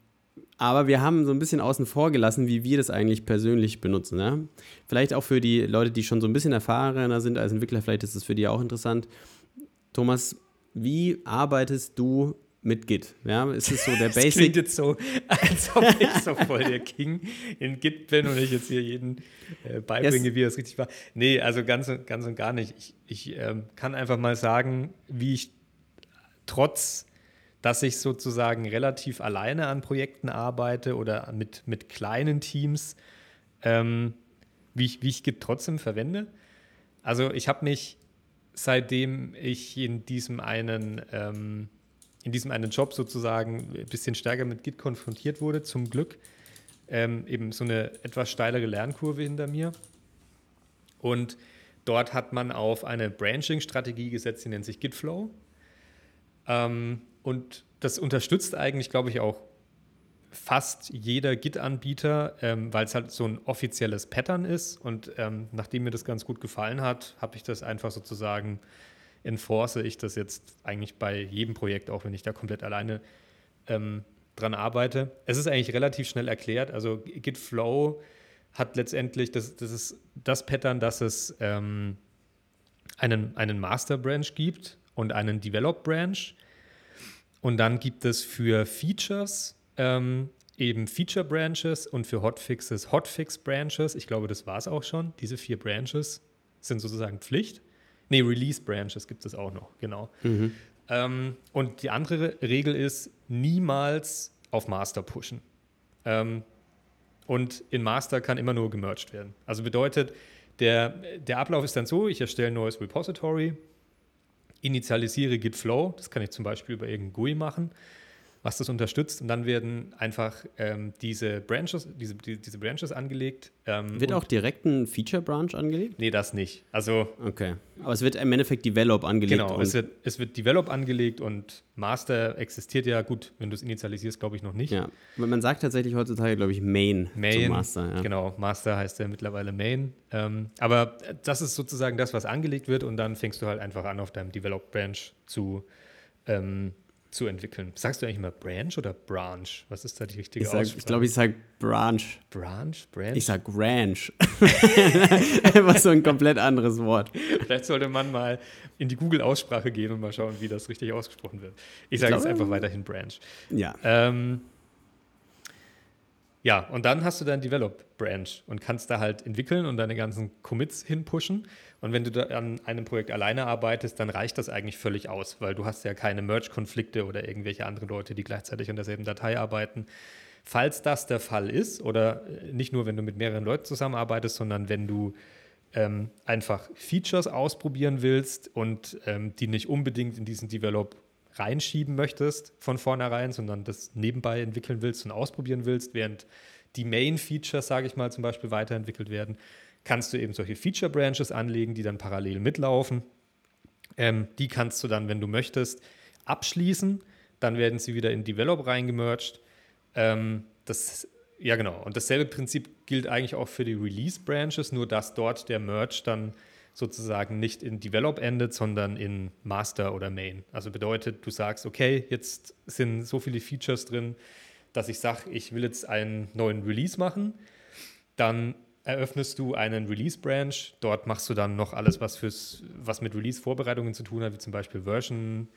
aber wir haben so ein bisschen außen vor gelassen, wie wir das eigentlich persönlich benutzen. Ne? Vielleicht auch für die Leute, die schon so ein bisschen erfahrener sind als Entwickler, vielleicht ist es für die auch interessant. Thomas, wie arbeitest du mit Git. Ja, es ist so der Basic. Das klingt jetzt so, als ob ich so voll der King in Git bin und ich jetzt hier jeden äh, beibringe, yes. wie das richtig war. Nee, also ganz, ganz und gar nicht. Ich, ich ähm, kann einfach mal sagen, wie ich trotz, dass ich sozusagen relativ alleine an Projekten arbeite oder mit, mit kleinen Teams, ähm, wie, ich, wie ich Git trotzdem verwende. Also ich habe mich, seitdem ich in diesem einen ähm, in diesem einen Job sozusagen ein bisschen stärker mit Git konfrontiert wurde, zum Glück. Ähm, eben so eine etwas steilere Lernkurve hinter mir. Und dort hat man auf eine Branching-Strategie gesetzt, die nennt sich Gitflow. Ähm, und das unterstützt eigentlich, glaube ich, auch fast jeder Git-Anbieter, ähm, weil es halt so ein offizielles Pattern ist. Und ähm, nachdem mir das ganz gut gefallen hat, habe ich das einfach sozusagen enforce ich das jetzt eigentlich bei jedem Projekt, auch wenn ich da komplett alleine ähm, dran arbeite. Es ist eigentlich relativ schnell erklärt. Also Git Flow hat letztendlich, das, das ist das Pattern, dass es ähm, einen, einen Master Branch gibt und einen Develop Branch. Und dann gibt es für Features ähm, eben Feature Branches und für Hotfixes Hotfix Branches. Ich glaube, das war es auch schon. Diese vier Branches sind sozusagen Pflicht. Nee, Release Branches gibt es auch noch, genau. Mhm. Ähm, und die andere Regel ist, niemals auf Master pushen. Ähm, und in Master kann immer nur gemerged werden. Also bedeutet, der, der Ablauf ist dann so, ich erstelle ein neues Repository initialisiere Git Flow. Das kann ich zum Beispiel über irgendein GUI machen was das unterstützt. Und dann werden einfach ähm, diese Branches, diese, die, diese Branches angelegt. Ähm, wird auch direkt ein Feature-Branch angelegt? Nee, das nicht. Also. Okay. Aber es wird im Endeffekt Develop angelegt. Genau, es wird, es wird Develop angelegt und Master existiert ja gut, wenn du es initialisierst, glaube ich noch nicht. Ja. Man sagt tatsächlich heutzutage, glaube ich, Main, Main zum Master. Ja. Genau, Master heißt ja mittlerweile Main. Ähm, aber das ist sozusagen das, was angelegt wird und dann fängst du halt einfach an, auf deinem Develop-Branch zu. Ähm, zu entwickeln. Sagst du eigentlich immer Branch oder Branch? Was ist da die richtige ich sag, Ich glaube, ich sage Branch. Branch? Branch? Ich sage Ranch. Was so ein komplett anderes Wort. Vielleicht sollte man mal in die Google-Aussprache gehen und mal schauen, wie das richtig ausgesprochen wird. Ich sage jetzt einfach weiterhin Branch. Ja. Ähm, ja, und dann hast du dein Develop Branch und kannst da halt entwickeln und deine ganzen Commits hinpushen. Und wenn du an einem Projekt alleine arbeitest, dann reicht das eigentlich völlig aus, weil du hast ja keine Merge-Konflikte oder irgendwelche anderen Leute, die gleichzeitig an derselben Datei arbeiten. Falls das der Fall ist, oder äh, nicht nur, wenn du mit mehreren Leuten zusammenarbeitest, sondern wenn du ähm, einfach Features ausprobieren willst und ähm, die nicht unbedingt in diesen Develop reinschieben möchtest von vornherein, sondern das nebenbei entwickeln willst und ausprobieren willst, während die Main-Features, sage ich mal, zum Beispiel weiterentwickelt werden, kannst du eben solche Feature Branches anlegen, die dann parallel mitlaufen. Ähm, die kannst du dann, wenn du möchtest, abschließen. Dann werden sie wieder in Develop reingemerged. Ähm, das, ja, genau. Und dasselbe Prinzip gilt eigentlich auch für die Release Branches, nur dass dort der Merge dann sozusagen nicht in Develop endet, sondern in Master oder Main. Also bedeutet, du sagst, okay, jetzt sind so viele Features drin, dass ich sage, ich will jetzt einen neuen Release machen. Dann eröffnest du einen Release-Branch. Dort machst du dann noch alles, was, fürs, was mit Release-Vorbereitungen zu tun hat, wie zum Beispiel Version,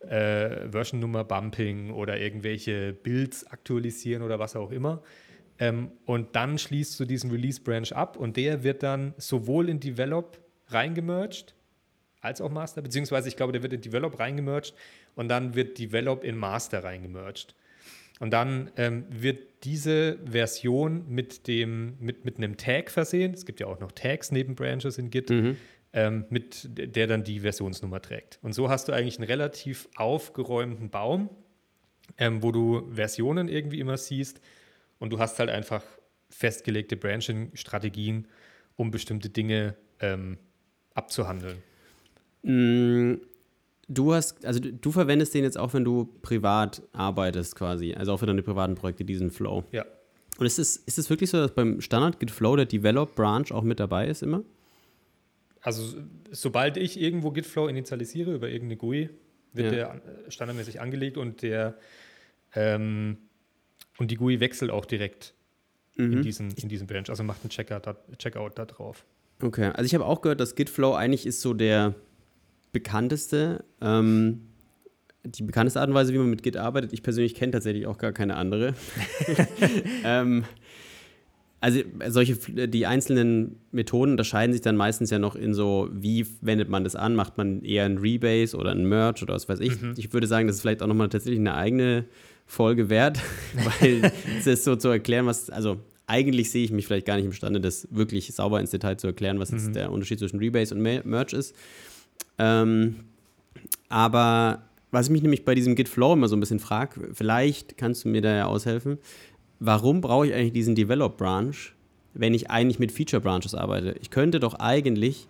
äh, Version-Nummer Bumping oder irgendwelche Builds aktualisieren oder was auch immer. Ähm, und dann schließt du diesen Release-Branch ab und der wird dann sowohl in Develop reingemerged als auch Master, beziehungsweise ich glaube, der wird in Develop reingemerged und dann wird Develop in Master reingemerged. Und dann ähm, wird diese Version mit, dem, mit, mit einem Tag versehen. Es gibt ja auch noch Tags neben Branches in Git, mhm. ähm, mit der dann die Versionsnummer trägt. Und so hast du eigentlich einen relativ aufgeräumten Baum, ähm, wo du Versionen irgendwie immer siehst. Und du hast halt einfach festgelegte Branching-Strategien, um bestimmte Dinge ähm, abzuhandeln. Mm, du hast, also du, du, verwendest den jetzt auch, wenn du privat arbeitest quasi, also auch für deine privaten Projekte, diesen Flow. Ja. Und ist es, ist es wirklich so, dass beim Standard Git Flow der Develop Branch auch mit dabei ist immer? Also sobald ich irgendwo Git Flow initialisiere über irgendeine GUI, wird ja. der standardmäßig angelegt und der ähm, und die GUI wechselt auch direkt mhm. in, diesen, in diesen Branch, also macht einen Checkout da, Checkout da drauf. Okay, also ich habe auch gehört, dass Git Flow eigentlich ist so der bekannteste, ähm, die bekannteste Art und Weise, wie man mit Git arbeitet. Ich persönlich kenne tatsächlich auch gar keine andere. ähm, also solche, die einzelnen Methoden unterscheiden sich dann meistens ja noch in so, wie wendet man das an? Macht man eher ein Rebase oder ein Merge oder was weiß ich? Mhm. Ich würde sagen, das ist vielleicht auch nochmal tatsächlich eine eigene Folge wert, weil es ist so zu erklären, was, also eigentlich sehe ich mich vielleicht gar nicht imstande, das wirklich sauber ins Detail zu erklären, was mhm. jetzt der Unterschied zwischen Rebase und Merge ist. Ähm, aber was ich mich nämlich bei diesem Git Flow immer so ein bisschen frage, vielleicht kannst du mir da ja aushelfen, warum brauche ich eigentlich diesen Develop Branch, wenn ich eigentlich mit Feature Branches arbeite? Ich könnte doch eigentlich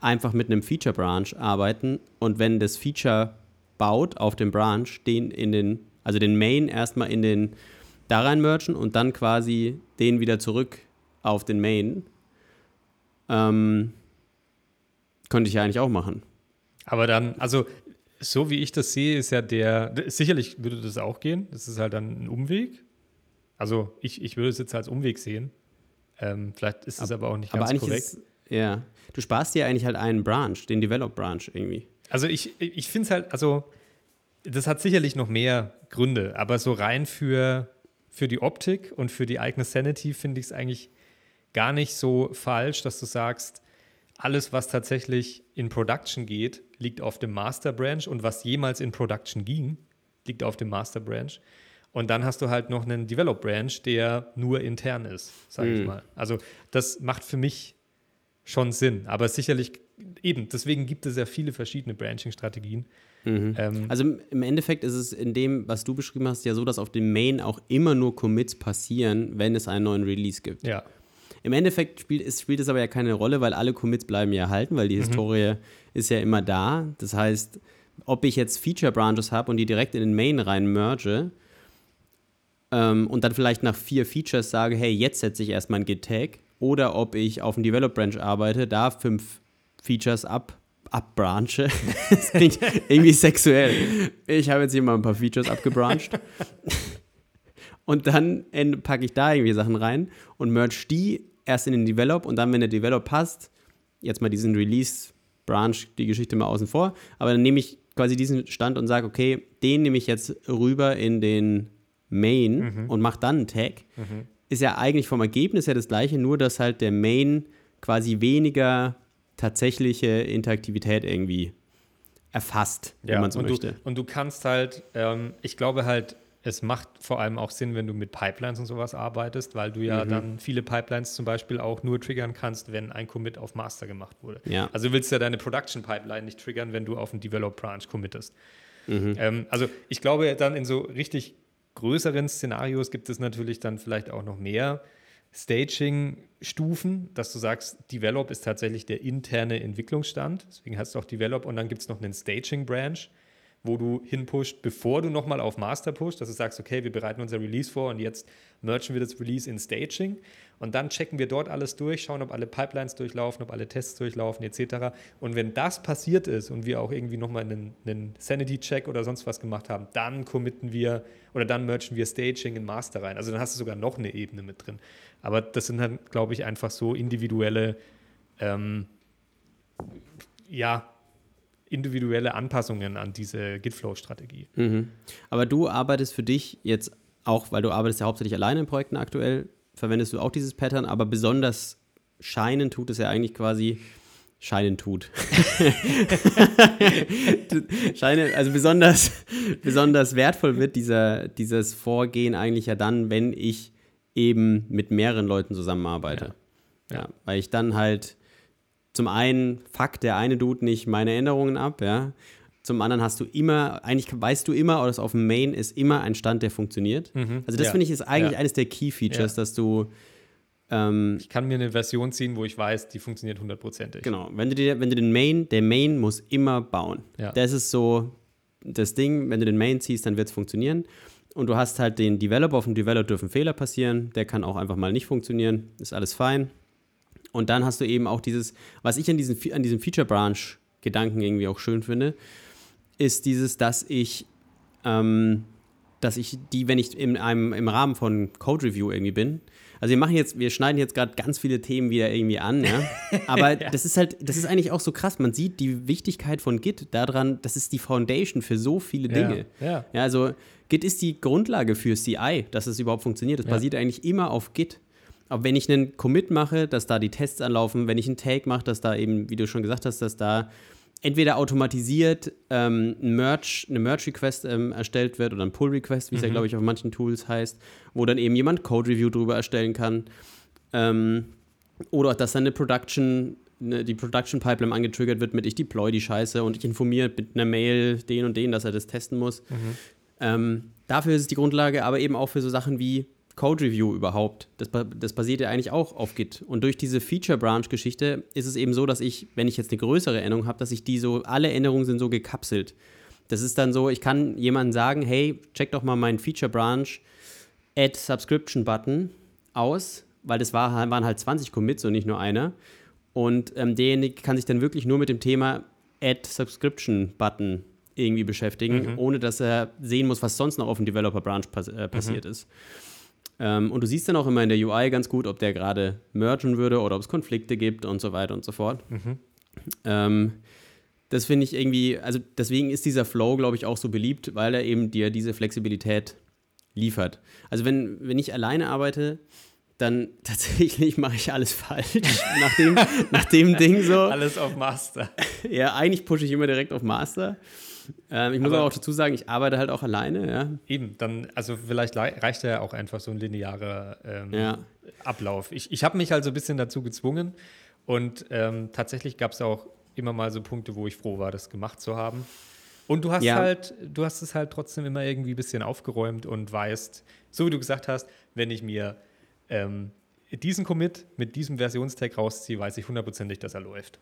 einfach mit einem Feature Branch arbeiten und wenn das Feature baut auf dem Branch, den in den, also den Main erstmal in den da rein merchen und dann quasi den wieder zurück auf den Main. Ähm, könnte ich ja eigentlich auch machen. Aber dann, also so wie ich das sehe, ist ja der, sicherlich würde das auch gehen. Das ist halt dann ein Umweg. Also ich, ich würde es jetzt als Umweg sehen. Ähm, vielleicht ist es aber, aber, auch nicht ganz aber korrekt. Ist, ja, du sparst dir eigentlich halt einen Branch, den Develop Branch irgendwie. Also ich, ich finde es halt, also das hat sicherlich noch mehr Gründe, aber so rein für, für die Optik und für die eigene Sanity finde ich es eigentlich gar nicht so falsch, dass du sagst, alles, was tatsächlich in Production geht, liegt auf dem Master Branch und was jemals in Production ging, liegt auf dem Master Branch. Und dann hast du halt noch einen Develop Branch, der nur intern ist, sage mhm. ich mal. Also das macht für mich schon Sinn. Aber sicherlich eben, deswegen gibt es ja viele verschiedene Branching-Strategien. Mhm. Ähm, also im Endeffekt ist es in dem, was du beschrieben hast, ja so, dass auf dem Main auch immer nur Commits passieren, wenn es einen neuen Release gibt. Ja. Im Endeffekt spielt es, spielt es aber ja keine Rolle, weil alle Commits bleiben ja erhalten, weil die mhm. Historie ist ja immer da. Das heißt, ob ich jetzt Feature Branches habe und die direkt in den Main rein merge ähm, und dann vielleicht nach vier Features sage, hey, jetzt setze ich erstmal ein Git-Tag, oder ob ich auf dem Develop Branch arbeite, da fünf Features ab abbranche. das klingt irgendwie sexuell. Ich habe jetzt hier mal ein paar Features abgebrancht. und dann packe ich da irgendwie Sachen rein und merge die erst in den Develop und dann, wenn der Develop passt, jetzt mal diesen Release Branch, die Geschichte mal außen vor, aber dann nehme ich quasi diesen Stand und sage, okay, den nehme ich jetzt rüber in den Main mhm. und mache dann einen Tag. Mhm. Ist ja eigentlich vom Ergebnis her das gleiche, nur dass halt der Main quasi weniger tatsächliche Interaktivität irgendwie erfasst, wenn ja, man so und möchte. Du, und du kannst halt, ähm, ich glaube halt, es macht vor allem auch Sinn, wenn du mit Pipelines und sowas arbeitest, weil du ja mhm. dann viele Pipelines zum Beispiel auch nur triggern kannst, wenn ein Commit auf Master gemacht wurde. Ja. Also du willst ja deine Production Pipeline nicht triggern, wenn du auf einen Develop Branch committest. Mhm. Ähm, also ich glaube, dann in so richtig größeren Szenarios gibt es natürlich dann vielleicht auch noch mehr Staging-Stufen, dass du sagst, Develop ist tatsächlich der interne Entwicklungsstand. Deswegen heißt es auch Develop und dann gibt es noch einen Staging-Branch wo du hinpusht, bevor du nochmal auf Master pusht, dass du sagst, okay, wir bereiten unser Release vor und jetzt merchen wir das Release in Staging und dann checken wir dort alles durch, schauen, ob alle Pipelines durchlaufen, ob alle Tests durchlaufen etc. Und wenn das passiert ist und wir auch irgendwie nochmal einen, einen Sanity-Check oder sonst was gemacht haben, dann committen wir oder dann merchen wir Staging in Master rein. Also dann hast du sogar noch eine Ebene mit drin. Aber das sind dann, glaube ich, einfach so individuelle ähm, ja, individuelle Anpassungen an diese Gitflow-Strategie. Mhm. Aber du arbeitest für dich jetzt auch, weil du arbeitest ja hauptsächlich alleine in Projekten aktuell, verwendest du auch dieses Pattern, aber besonders scheinen tut es ja eigentlich quasi scheinen tut. Scheine, also besonders, besonders wertvoll wird dieser, dieses Vorgehen eigentlich ja dann, wenn ich eben mit mehreren Leuten zusammenarbeite. Ja. ja. weil ich dann halt zum einen fuckt der eine Dude nicht meine Änderungen ab, ja. Zum anderen hast du immer, eigentlich weißt du immer, dass auf dem Main ist immer ein Stand, der funktioniert. Mhm. Also das ja. finde ich ist eigentlich ja. eines der Key Features, ja. dass du ähm, ich kann mir eine Version ziehen, wo ich weiß, die funktioniert hundertprozentig. Genau. Wenn du, dir, wenn du den Main, der Main muss immer bauen. Das ist so das Ding, wenn du den Main ziehst, dann wird es funktionieren. Und du hast halt den Developer, auf dem Developer dürfen Fehler passieren, der kann auch einfach mal nicht funktionieren, ist alles fein. Und dann hast du eben auch dieses, was ich an, diesen, an diesem Feature Branch Gedanken irgendwie auch schön finde, ist dieses, dass ich, ähm, dass ich die, wenn ich in einem, im Rahmen von Code Review irgendwie bin, also wir machen jetzt, wir schneiden jetzt gerade ganz viele Themen wieder irgendwie an, ja. Aber ja. das ist halt, das ist eigentlich auch so krass. Man sieht die Wichtigkeit von Git daran, das ist die Foundation für so viele Dinge. Ja, ja. ja also Git ist die Grundlage für CI, dass es überhaupt funktioniert. Es basiert eigentlich immer auf Git. Aber wenn ich einen Commit mache, dass da die Tests anlaufen, wenn ich einen Take mache, dass da eben, wie du schon gesagt hast, dass da entweder automatisiert ähm, ein Merch, eine Merch-Request ähm, erstellt wird oder ein Pull-Request, wie es mhm. ja, glaube ich, auf manchen Tools heißt, wo dann eben jemand Code-Review drüber erstellen kann. Ähm, oder dass dann eine Production, eine, die Production-Pipeline angetriggert wird mit ich deploy die Scheiße und ich informiere mit einer Mail den und den, dass er das testen muss. Mhm. Ähm, dafür ist es die Grundlage, aber eben auch für so Sachen wie Code Review überhaupt, das, das basiert ja eigentlich auch auf Git. Und durch diese Feature Branch Geschichte ist es eben so, dass ich, wenn ich jetzt eine größere Änderung habe, dass ich die so, alle Änderungen sind so gekapselt. Das ist dann so, ich kann jemandem sagen, hey, check doch mal meinen Feature Branch Add Subscription Button aus, weil das war, waren halt 20 Commits und nicht nur einer. Und ähm, derjenige kann sich dann wirklich nur mit dem Thema Add Subscription Button irgendwie beschäftigen, mhm. ohne dass er sehen muss, was sonst noch auf dem Developer Branch pass äh, passiert mhm. ist. Ähm, und du siehst dann auch immer in der UI ganz gut, ob der gerade mergen würde oder ob es Konflikte gibt und so weiter und so fort. Mhm. Ähm, das finde ich irgendwie, also deswegen ist dieser Flow, glaube ich, auch so beliebt, weil er eben dir diese Flexibilität liefert. Also wenn, wenn ich alleine arbeite, dann tatsächlich mache ich alles falsch nach dem, nach dem Ding so. Alles auf Master. Ja, eigentlich pushe ich immer direkt auf Master. Ähm, ich muss aber, aber auch dazu sagen, ich arbeite halt auch alleine, ja. Eben, dann, also vielleicht reicht ja auch einfach so ein linearer ähm, ja. Ablauf. Ich, ich habe mich halt so ein bisschen dazu gezwungen und ähm, tatsächlich gab es auch immer mal so Punkte, wo ich froh war, das gemacht zu haben. Und du hast Ja. halt, du hast es halt trotzdem immer irgendwie ein bisschen aufgeräumt und weißt, so wie du gesagt hast, wenn ich mir ähm, diesen Commit mit diesem Versionstag rausziehe, weiß ich hundertprozentig, dass er läuft.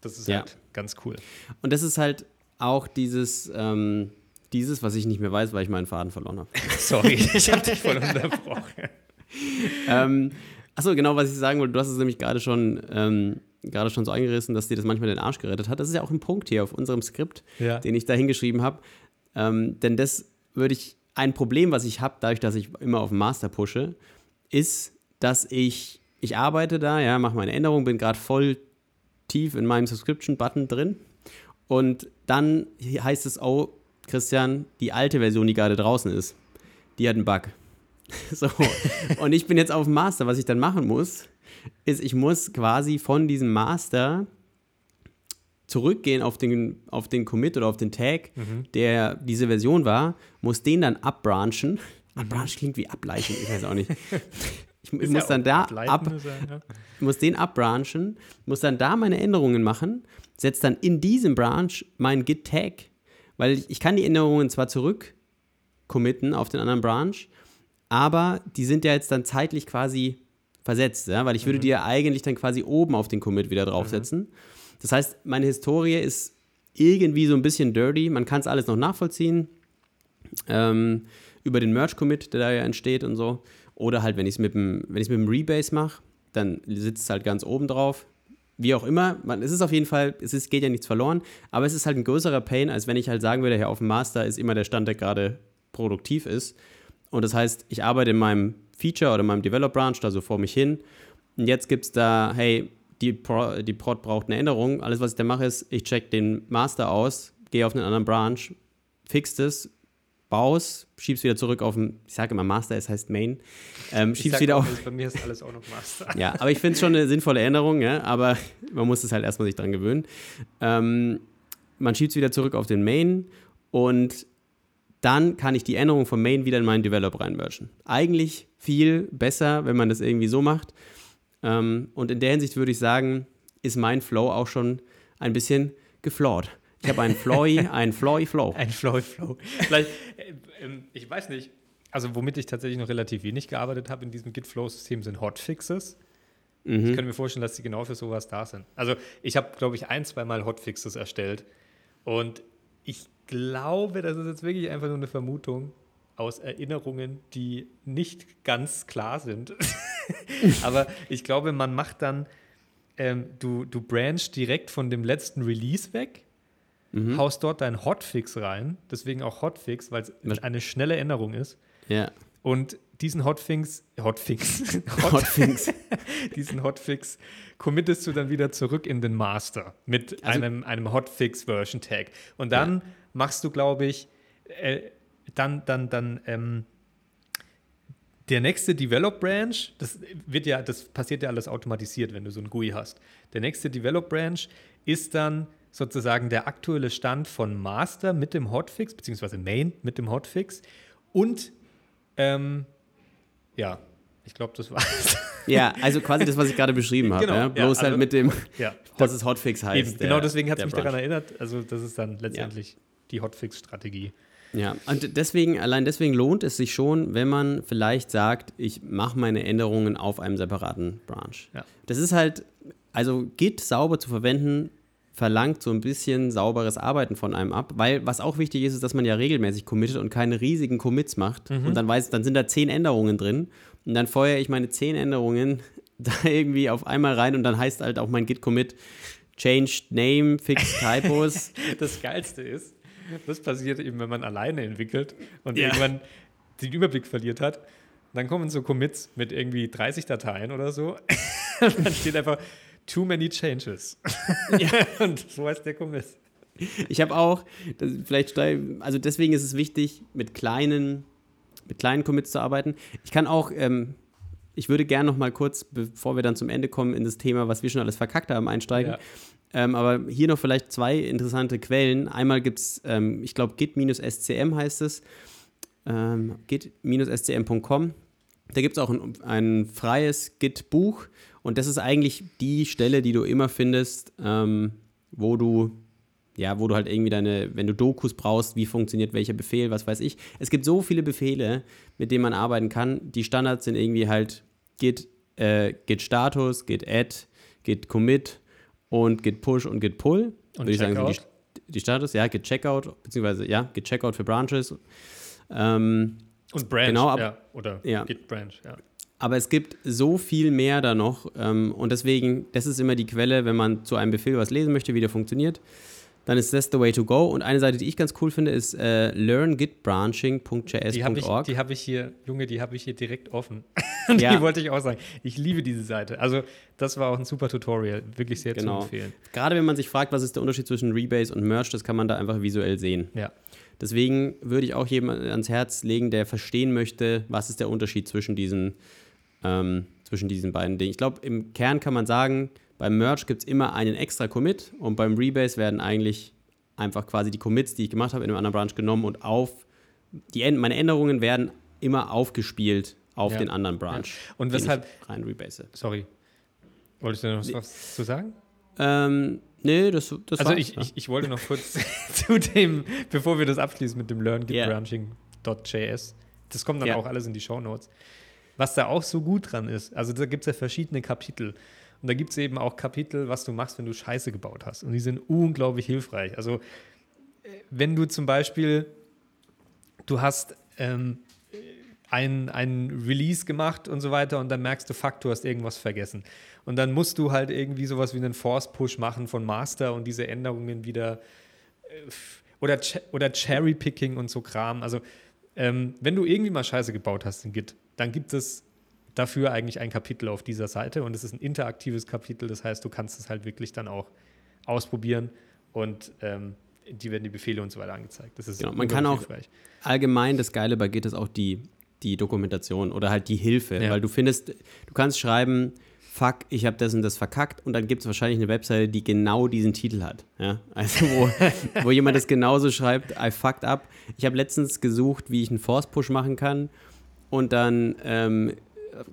Das ist Ja. halt ganz cool. Und das ist halt auch dieses, ähm, dieses, was ich nicht mehr weiß, weil ich meinen Faden verloren habe. Sorry, ich habe dich voll unterbrochen. ähm, achso, genau, was ich sagen wollte, du hast es nämlich gerade schon, ähm, gerade schon so eingerissen, dass dir das manchmal den Arsch gerettet hat. Das ist ja auch ein Punkt hier auf unserem Skript, Ja. den ich da hingeschrieben habe. Ähm, denn das würde ich, ein Problem, was ich habe, dadurch, dass ich immer auf den Master pushe, ist, dass ich, ich arbeite da, ja, mache meine Änderungen, bin gerade voll tief in meinem Subscription-Button drin. Und dann heißt es, oh, Christian, die alte Version, die gerade draußen ist, die hat einen Bug. So. Und ich bin jetzt auf dem Master. Was ich dann machen muss, ist, ich muss quasi von diesem Master zurückgehen auf den, auf den Commit oder auf den Tag, der diese Version war, muss den dann abbranchen. Abbranchen klingt wie ableichen, ich weiß auch nicht. Ich Ist muss ja dann da ab, ja, ja. muss den abbranchen, muss dann da meine Änderungen machen, setze dann in diesem Branch meinen Git-Tag, weil ich, ich kann die Änderungen zwar zurück committen auf den anderen Branch, aber die sind ja jetzt dann zeitlich quasi versetzt, ja? weil ich würde die ja eigentlich dann quasi oben auf den Commit wieder draufsetzen. Das heißt, meine Historie ist irgendwie so ein bisschen dirty, man kann es alles noch nachvollziehen, ähm, über den Merge-Commit, der da ja entsteht und so. Oder halt, wenn ich es mit dem, wenn ich's mit dem Rebase mache, dann sitzt es halt ganz oben drauf. Wie auch immer, man, es ist auf jeden Fall, es ist, geht ja nichts verloren, aber es ist halt ein größerer Pain, als wenn ich halt sagen würde, ja, auf dem Master ist immer der Stand, der gerade produktiv ist. Und das heißt, ich arbeite in meinem Feature oder meinem Develop-Branch da so vor mich hin. Und jetzt gibt es da, hey, die, Pro, die Prod braucht eine Änderung. Alles, was ich da mache, ist, ich check den Master aus, gehe auf einen anderen Branch, fix das, baus, schieb's wieder zurück auf den, ich sage immer Master, es heißt Main, ähm, Ich schieb's sag wieder auf. Bei mir ist alles auch noch Master. Ja, aber ich finde es schon eine sinnvolle Änderung, ja, aber man muss es halt erstmal sich dran gewöhnen. Ähm, man schiebt es wieder zurück auf den Main und dann kann ich die Änderung vom Main wieder in meinen Develop reinmergen. Eigentlich viel besser, wenn man das irgendwie so macht. Ähm, und in der Hinsicht würde ich sagen, ist mein Flow auch schon ein bisschen geflawed. Ich habe einen Flowy, einen Flowy Flow. Ein Flow Flow. Vielleicht, äh, ähm, ich weiß nicht, also womit ich tatsächlich noch relativ wenig gearbeitet habe in diesem Git-Flow-System sind Hotfixes. Ich Mhm. kann mir vorstellen, dass die genau für sowas da sind. Also ich habe, glaube ich, ein, zweimal Hotfixes erstellt und ich glaube, das ist jetzt wirklich einfach nur eine Vermutung aus Erinnerungen, die nicht ganz klar sind. Aber ich glaube, man macht dann, ähm, du, du branch direkt von dem letzten Release weg, haust dort deinen Hotfix rein, deswegen auch Hotfix, weil es eine schnelle Änderung ist. Ja, Und diesen Hotfix, Hotfix, Hot, Hotfix. diesen Hotfix committest du dann wieder zurück in den Master mit Also- einem, einem Hotfix-Version-Tag. Und dann machst du, glaube ich, äh, dann, dann, dann, ähm, der nächste Develop Branch, das wird ja, das passiert ja alles automatisiert, wenn du so ein GUI hast. Der nächste Develop Branch ist dann sozusagen der aktuelle Stand von Master mit dem Hotfix, beziehungsweise Main mit dem Hotfix. Und ähm, ja, ich glaube, das war's. Ja, also quasi das, was ich gerade beschrieben habe. Genau, ja? ja, Bloß halt also- mit dem, ja, dass es Hotfix heißt. Eben, der- genau deswegen hat es der mich Branch. daran erinnert. Also, das ist dann letztendlich die Hotfix-Strategie. Ja, und deswegen, allein deswegen lohnt es sich schon, wenn man vielleicht sagt, ich mache meine Änderungen auf einem separaten Branch. Ja. Das ist halt, also Git sauber zu verwenden, verlangt so ein bisschen sauberes Arbeiten von einem ab, weil was auch wichtig ist, ist, dass man ja regelmäßig committet und keine riesigen Commits macht. Mhm. Und dann weiß, dann sind da zehn Änderungen drin und dann feuere ich meine zehn Änderungen da irgendwie auf einmal rein und dann heißt halt auch mein Git-Commit Changed Name, Fixed Typos. Das Geilste ist, das passiert eben, wenn man alleine entwickelt und Ja. irgendwann den Überblick verliert hat. Dann kommen so Commits mit irgendwie 30 Dateien oder so. Dann steht einfach Too many changes. Ja. Und so heißt der Commit. Ich habe auch, das, vielleicht, also deswegen ist es wichtig, mit kleinen, mit kleinen Commits zu arbeiten. Ich kann auch, ähm, ich würde gerne noch mal kurz, bevor wir dann zum Ende kommen, in das Thema, was wir schon alles verkackt haben, einsteigen. Ja. Ähm, aber hier noch vielleicht zwei interessante Quellen. Einmal gibt es, ähm, ich glaube, git-scm heißt es, ähm, git-scm.com. Da gibt es auch ein, ein freies Git-Buch und das ist eigentlich die Stelle, die du immer findest, ähm, wo du ja, wo du halt irgendwie deine, wenn du Dokus brauchst, wie funktioniert welcher Befehl, was weiß ich. Es gibt so viele Befehle, mit denen man arbeiten kann. Die Standards sind irgendwie halt git, äh, git Status, git add, git commit und git push und git pull. Und Würde ich sagen, Checkout? die, die Status, ja, git checkout, beziehungsweise ja, git checkout für Branches. Ähm, Und Branch, Genau, ab- ja. Oder ja. Git Branch, ja. Aber es gibt so viel mehr da noch ähm, und deswegen, das ist immer die Quelle, wenn man zu einem Befehl was lesen möchte, wie der funktioniert, dann ist das the way to go. Und eine Seite, die ich ganz cool finde, ist äh, Die habe ich, learngitbranching.js.org. die hab ich hier, Junge, die habe ich hier direkt offen. Und Ja. die wollte ich auch sagen. Ich liebe diese Seite. Also, das war auch ein super Tutorial. Wirklich sehr Genau. zu empfehlen. Gerade wenn man sich fragt, was ist der Unterschied zwischen Rebase und Merge, das kann man da einfach visuell sehen. Ja. Deswegen würde ich auch jedem ans Herz legen, der verstehen möchte, was ist der Unterschied zwischen diesen, ähm, zwischen diesen beiden Dingen. Ich glaube, im Kern kann man sagen, beim Merge gibt es immer einen extra Commit und beim Rebase werden eigentlich einfach quasi die Commits, die ich gemacht habe, in einem anderen Branch genommen und auf die, Änd- meine Änderungen werden immer aufgespielt auf Ja. den anderen Branch. Und den weshalb, rein rebase. sorry, wolltest du noch was zu sagen? Ähm, nee, das, das Also ich, ja. ich, ich wollte noch kurz zu dem, bevor wir das abschließen mit dem Ja. learngitbranching.js, das kommt dann Ja. auch alles in die Shownotes. Was da auch so gut dran ist, also da gibt es ja verschiedene Kapitel. Und da gibt es eben auch Kapitel, was du machst, wenn du Scheiße gebaut hast. Und die sind unglaublich hilfreich. Also äh, wenn du zum Beispiel, du hast ähm, ein, Release gemacht und so weiter und dann merkst du, fuck, du hast irgendwas vergessen. Und dann musst du halt irgendwie sowas wie einen Force-Push machen von Master und diese Änderungen wieder äh, oder, oder Cherry-Picking und so Kram. Also ähm, wenn du irgendwie mal Scheiße gebaut hast in Git, dann gibt es dafür eigentlich ein Kapitel auf dieser Seite und es ist ein interaktives Kapitel, das heißt, du kannst es halt wirklich dann auch ausprobieren und ähm, die werden die Befehle und so weiter angezeigt. Das ist Genau, man kann auch- hilfreich. allgemein das Geile bei Git ist auch die, die Dokumentation oder halt die Hilfe, Ja. weil du findest, du kannst schreiben, fuck, ich habe das und das verkackt und dann gibt es wahrscheinlich eine Webseite, die genau diesen Titel hat. Ja? Also wo, wo jemand das genauso schreibt, I fucked up. Ich habe letztens gesucht, wie ich einen Force-Push machen kann und dann ähm,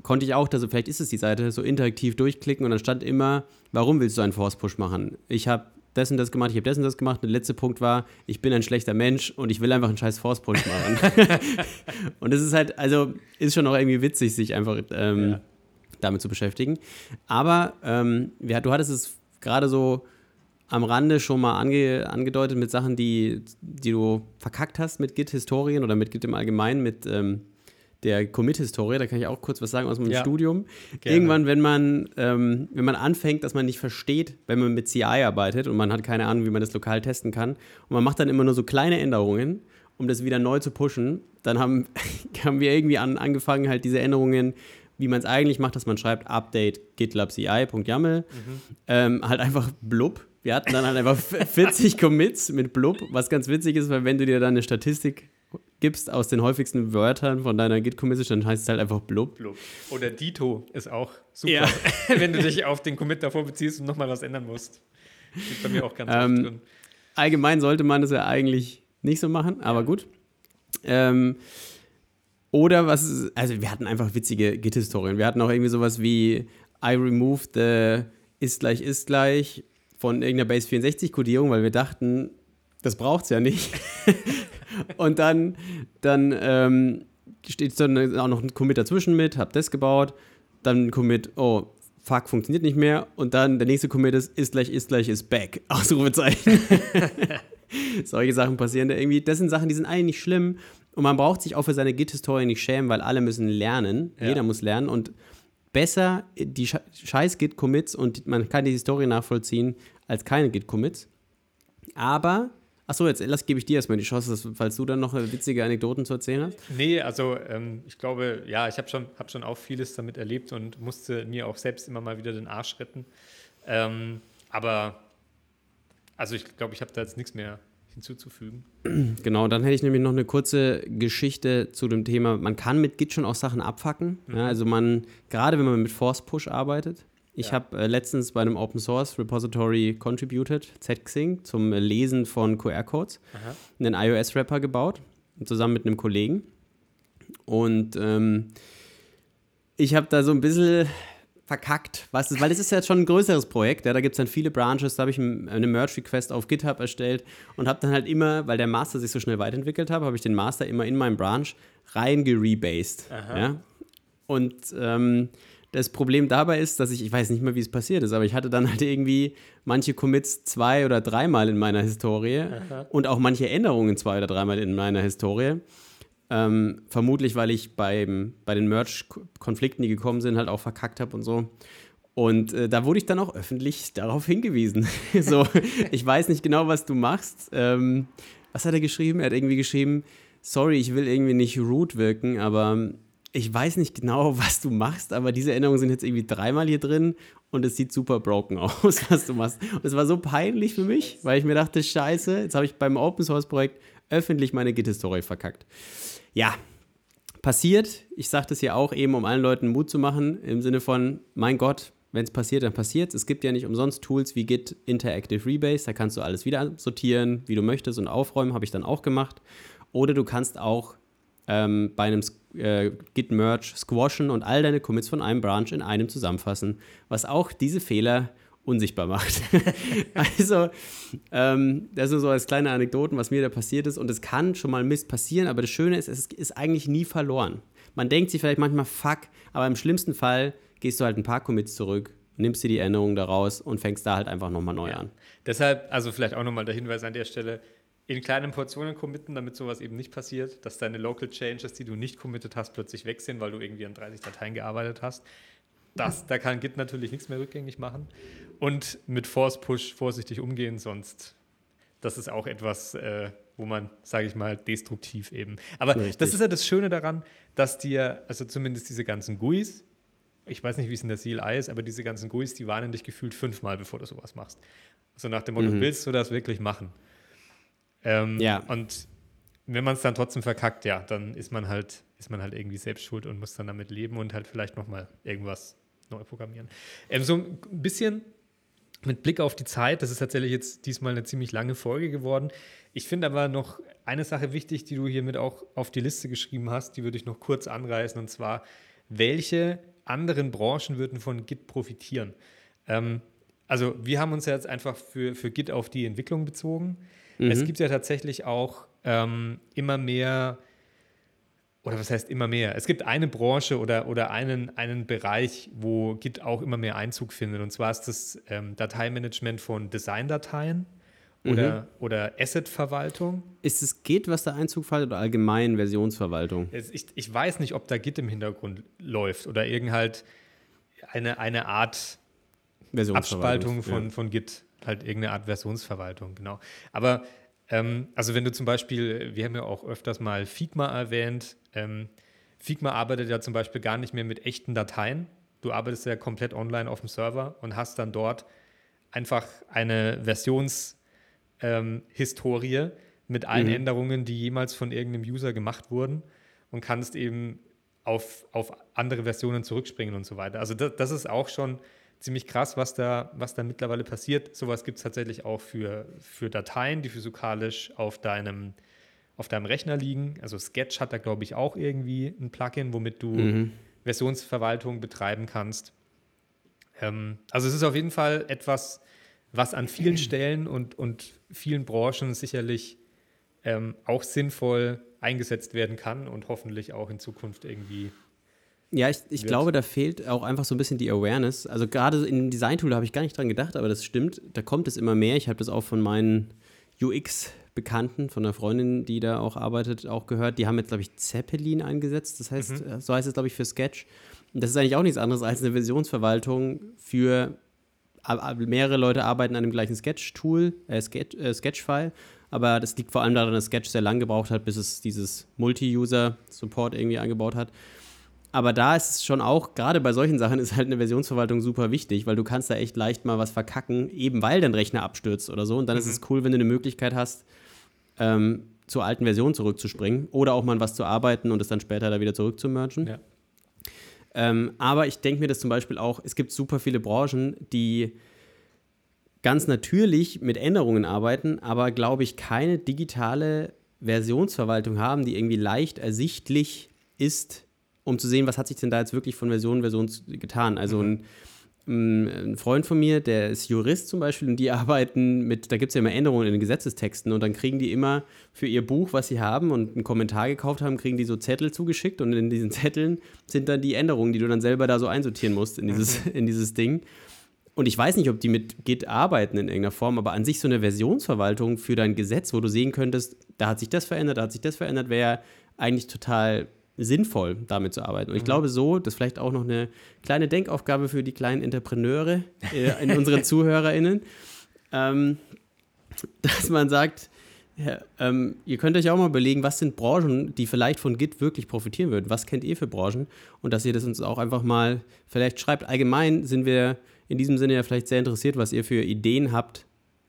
konnte ich auch, also vielleicht ist es die Seite, so interaktiv durchklicken und dann stand immer, warum willst du einen Force-Push machen? Ich habe das und das gemacht, ich habe das und das gemacht. Und der letzte Punkt war, ich bin ein schlechter Mensch und ich will einfach einen scheiß Force-Push machen. und es ist halt, also ist schon auch irgendwie witzig, sich einfach ähm, Ja. damit zu beschäftigen. Aber ähm, du hattest es gerade so am Rande schon mal ange, angedeutet mit Sachen, die, die du verkackt hast mit Git-Historien oder mit Git im Allgemeinen, mit ähm, der Commit-Historie. Da kann ich auch kurz was sagen aus meinem Ja. Studium. Gerne. Irgendwann, wenn man, ähm, wenn man anfängt, dass man nicht versteht, wenn man mit CI arbeitet und man hat keine Ahnung, wie man das lokal testen kann und man macht dann immer nur so kleine Änderungen, um das wieder neu zu pushen, dann haben, haben wir irgendwie an, angefangen, halt diese Änderungen, wie man es eigentlich macht, dass man schreibt Update GitLab CI.yaml, ähm, halt einfach blub. Wir hatten dann halt einfach 40 Commits mit blub, was ganz witzig ist, weil wenn du dir dann eine Statistik gibst aus den häufigsten Wörtern von deiner Git-Commit, dann heißt es halt einfach blub. Blub. Oder Dito ist auch super, Ja. wenn du dich auf den Commit davor beziehst und nochmal was ändern musst. Steht bei mir auch ganz Ähm, drin. Allgemein sollte man das ja eigentlich nicht so machen, aber gut. Ähm, oder was, ist- also wir hatten einfach witzige Git-Historien. Wir hatten auch irgendwie sowas wie I removed the ist gleich ist gleich von irgendeiner Base 64 Codierung, weil wir dachten, das braucht's ja nicht. Und dann, dann ähm, steht dann auch noch ein Commit dazwischen mit, hab das gebaut, dann ein Commit, oh, fuck, funktioniert nicht mehr. Und dann der nächste Commit ist, ist gleich, ist gleich, ist back. Ausrufezeichen. Solche Sachen passieren da irgendwie. Das sind Sachen, die sind eigentlich nicht schlimm. Und man braucht sich auch für seine Git-Historie nicht schämen, weil alle müssen lernen. Ja. Jeder muss lernen. Und besser die Sche- scheiß Git-Commits und man kann die Historie nachvollziehen als keine Git-Commits. Aber, achso, jetzt lass, gebe ich dir erstmal die Chance, dass, falls du dann noch witzige Anekdoten zu erzählen hast. Nee, also ähm, ich glaube, ja, ich habe schon, hab schon auch vieles damit erlebt und musste mir auch selbst immer mal wieder den Arsch retten. Ähm, aber, also ich glaube, ich habe da jetzt nichts mehr hinzuzufügen. Genau, dann hätte ich nämlich noch eine kurze Geschichte zu dem Thema. Man kann mit Git schon auch Sachen abfacken. Ja, also man, gerade wenn man mit Force Push arbeitet. Ich Ja. habe äh, letztens bei einem Open Source Repository contributed, Zxing, zum äh, Lesen von QR-Codes, einen iOS-Wrapper gebaut, zusammen mit einem Kollegen. Und ähm, ich habe da so ein bisschen verkackt? Was ist, weil es ist ja schon ein größeres Projekt, ja, da gibt es dann viele Branches, da habe ich eine Merge-Request auf GitHub erstellt und habe dann halt immer, weil der Master sich so schnell weiterentwickelt hat, habe ich den Master immer in meinen Branch reingerebased. Ja? Und ähm, das Problem dabei ist, dass ich, ich weiß nicht mehr, wie es passiert ist, aber ich hatte dann halt irgendwie manche Commits zwei oder dreimal in meiner Historie Aha. und auch manche Änderungen zwei oder dreimal in meiner Historie. Ähm, vermutlich, weil ich beim, bei den Merch-Konflikten, die gekommen sind, halt auch verkackt habe und so. Und äh, da wurde ich dann auch öffentlich darauf hingewiesen. so, ich weiß nicht genau, was du machst. Ähm, was hat er geschrieben? Er hat irgendwie geschrieben, sorry, ich will irgendwie nicht rude wirken, aber ich weiß nicht genau, was du machst, aber diese Änderungen sind jetzt irgendwie dreimal hier drin und es sieht super broken aus, was du machst. Und es war so peinlich für mich, weil ich mir dachte, scheiße, jetzt habe ich beim Open Source Projekt öffentlich meine Git-Historie verkackt ja, passiert. Ich sage das hier auch eben, um allen Leuten Mut zu machen, im Sinne von, mein Gott, wenn es passiert, dann passiert es. Es gibt ja nicht umsonst Tools wie Git Interactive Rebase, da kannst du alles wieder sortieren, wie du möchtest und aufräumen, habe ich dann auch gemacht. Oder du kannst auch ähm, bei einem äh, Git Merge squashen und all deine Commits von einem Branch in einem zusammenfassen, was auch diese Fehler unsichtbar macht. also, ähm, das sind so als kleine Anekdoten, was mir da passiert ist. Und es kann schon mal Mist passieren, aber das Schöne ist, es ist eigentlich nie verloren. Man denkt sich vielleicht manchmal, fuck, aber im schlimmsten Fall gehst du halt ein paar Commits zurück, nimmst dir die Änderungen daraus und fängst da halt einfach nochmal neu ja. an. Deshalb, also vielleicht auch nochmal der Hinweis an der Stelle, in kleinen Portionen committen, damit sowas eben nicht passiert, dass deine Local Changes, die du nicht committed hast, plötzlich weg sind, weil du irgendwie an 30 Dateien gearbeitet hast. Das, da kann Git natürlich nichts mehr rückgängig machen. Und mit Force Push vorsichtig umgehen, sonst das ist auch etwas, äh, wo man, sage ich mal, destruktiv eben. Aber Richtig. das ist ja das Schöne daran, dass dir, also zumindest diese ganzen GUIs, ich weiß nicht, wie es in der CLI ist, aber diese ganzen GUIs, die warnen dich gefühlt fünfmal, bevor du sowas machst. So also nach dem Motto, mhm. willst du das wirklich machen? Ähm, ja. Und wenn man es dann trotzdem verkackt, ja, dann ist man halt, ist man halt irgendwie selbst schuld und muss dann damit leben und halt vielleicht nochmal irgendwas neu programmieren. Ähm, so ein bisschen mit Blick auf die Zeit, das ist tatsächlich jetzt diesmal eine ziemlich lange Folge geworden. Ich finde aber noch eine Sache wichtig, die du hiermit auch auf die Liste geschrieben hast, die würde ich noch kurz anreißen, und zwar, welche anderen Branchen würden von Git profitieren? Ähm, also wir haben uns jetzt einfach für, für Git auf die Entwicklung bezogen. Mhm. Es gibt ja tatsächlich auch ähm, immer mehr oder was heißt immer mehr? Es gibt eine Branche oder, oder einen, einen Bereich, wo Git auch immer mehr Einzug findet. Und zwar ist das ähm, Dateimanagement von Designdateien oder, mhm. oder Asset-Verwaltung. Ist es Git, was da Einzug findet oder allgemein Versionsverwaltung? Ich, ich weiß nicht, ob da Git im Hintergrund läuft oder irgend halt eine, eine Art Abspaltung von, ja. von Git, halt irgendeine Art Versionsverwaltung, genau. Aber ähm, also wenn du zum Beispiel, wir haben ja auch öfters mal Figma erwähnt, ähm, Figma arbeitet ja zum Beispiel gar nicht mehr mit echten Dateien. Du arbeitest ja komplett online auf dem Server und hast dann dort einfach eine Versionshistorie ähm, mit allen mhm. Änderungen, die jemals von irgendeinem User gemacht wurden und kannst eben auf, auf andere Versionen zurückspringen und so weiter. Also das, das ist auch schon ziemlich krass, was da, was da mittlerweile passiert. Sowas gibt es tatsächlich auch für, für Dateien, die physikalisch auf deinem, auf deinem Rechner liegen. Also Sketch hat da, glaube ich, auch irgendwie ein Plugin, womit du mhm. Versionsverwaltung betreiben kannst. Ähm, also es ist auf jeden Fall etwas, was an vielen Stellen und, und vielen Branchen sicherlich ähm, auch sinnvoll eingesetzt werden kann und hoffentlich auch in Zukunft irgendwie ja, ich, ich glaube, da fehlt auch einfach so ein bisschen die Awareness. Also gerade in dem Design-Tool habe ich gar nicht dran gedacht, aber das stimmt. Da kommt es immer mehr. Ich habe das auch von meinen UX-Bekannten, von einer Freundin, die da auch arbeitet, auch gehört. Die haben jetzt, glaube ich, Zeppelin eingesetzt. Das heißt, mhm. Äh, so heißt es, glaube ich, für Sketch. Und das ist eigentlich auch nichts anderes als eine Versionsverwaltung für mehrere Leute arbeiten an dem gleichen Sketch-Tool, äh, Sketch, äh, Sketch-File. Aber das liegt vor allem daran, dass Sketch sehr lang gebraucht hat, bis es dieses Multi-User-Support irgendwie eingebaut hat. Aber da ist es schon auch, gerade bei solchen Sachen ist halt eine Versionsverwaltung super wichtig, weil du kannst da echt leicht mal was verkacken, eben weil dein Rechner abstürzt oder so. Und dann mhm. ist es cool, wenn du eine Möglichkeit hast, ähm, zur alten Version zurückzuspringen oder auch mal was zu arbeiten und es dann später da wieder zurückzumergen. Ja. Ähm, aber ich denke mir das zum Beispiel auch, es gibt super viele Branchen, die ganz natürlich mit Änderungen arbeiten, aber glaube ich keine digitale Versionsverwaltung haben, die irgendwie leicht ersichtlich ist um zu sehen, was hat sich denn da jetzt wirklich von Version zu Version getan. Also ein ein Freund von mir, der ist Jurist zum Beispiel und die arbeiten mit, da gibt es ja immer Änderungen in den Gesetzestexten und dann kriegen die immer für ihr Buch, was sie haben und einen Kommentar gekauft haben, kriegen die so Zettel zugeschickt und in diesen Zetteln sind dann die Änderungen, die du dann selber da so einsortieren musst in dieses, mhm. in dieses Ding. Und ich weiß nicht, ob die mit Git arbeiten in irgendeiner Form, aber an sich so eine Versionsverwaltung für dein Gesetz, wo du sehen könntest, da hat sich das verändert, da hat sich das verändert, wäre eigentlich total sinnvoll, damit zu arbeiten. Und ich mhm. glaube so, das ist vielleicht auch noch eine kleine Denkaufgabe für die kleinen Entrepreneure äh, in unseren ZuhörerInnen, ähm, dass man sagt, ja, ähm, ihr könnt euch auch mal überlegen, was sind Branchen, die vielleicht von Git wirklich profitieren würden? Was kennt ihr für Branchen? Und dass ihr das uns auch einfach mal vielleicht schreibt. Allgemein sind wir in diesem Sinne ja vielleicht sehr interessiert, was ihr für Ideen habt,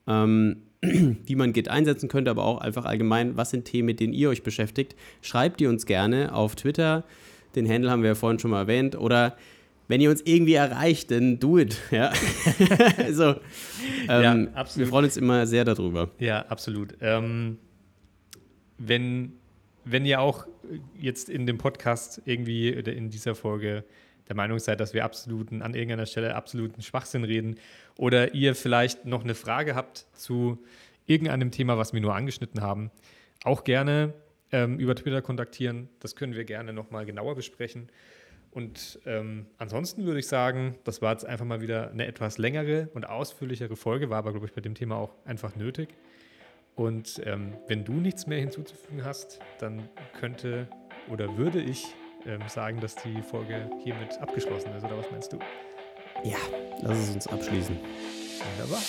ähm, wie man Git einsetzen könnte, aber auch einfach allgemein, was sind Themen, mit denen ihr euch beschäftigt. Schreibt die uns gerne auf Twitter. Den Handle haben wir ja vorhin schon mal erwähnt. Oder wenn ihr uns irgendwie erreicht, dann do it. Ja, also, ähm, ja, wir freuen uns immer sehr darüber. Ja, absolut. Ähm, wenn, wenn ihr auch jetzt in dem Podcast irgendwie oder in dieser Folge der Meinung seid, dass wir absoluten, an irgendeiner Stelle absoluten Schwachsinn reden oder ihr vielleicht noch eine Frage habt zu irgendeinem Thema, was wir nur angeschnitten haben, auch gerne ähm, über Twitter kontaktieren. Das können wir gerne nochmal genauer besprechen. Und ähm, ansonsten würde ich sagen, das war jetzt einfach mal wieder eine etwas längere und ausführlichere Folge, war aber, glaube ich, bei dem Thema auch einfach nötig. Und ähm, wenn du nichts mehr hinzuzufügen hast, dann könnte oder würde ich ähm, sagen, dass die Folge hiermit abgeschlossen ist. Oder was meinst du? Ja, lass es uns abschließen. Wunderbar.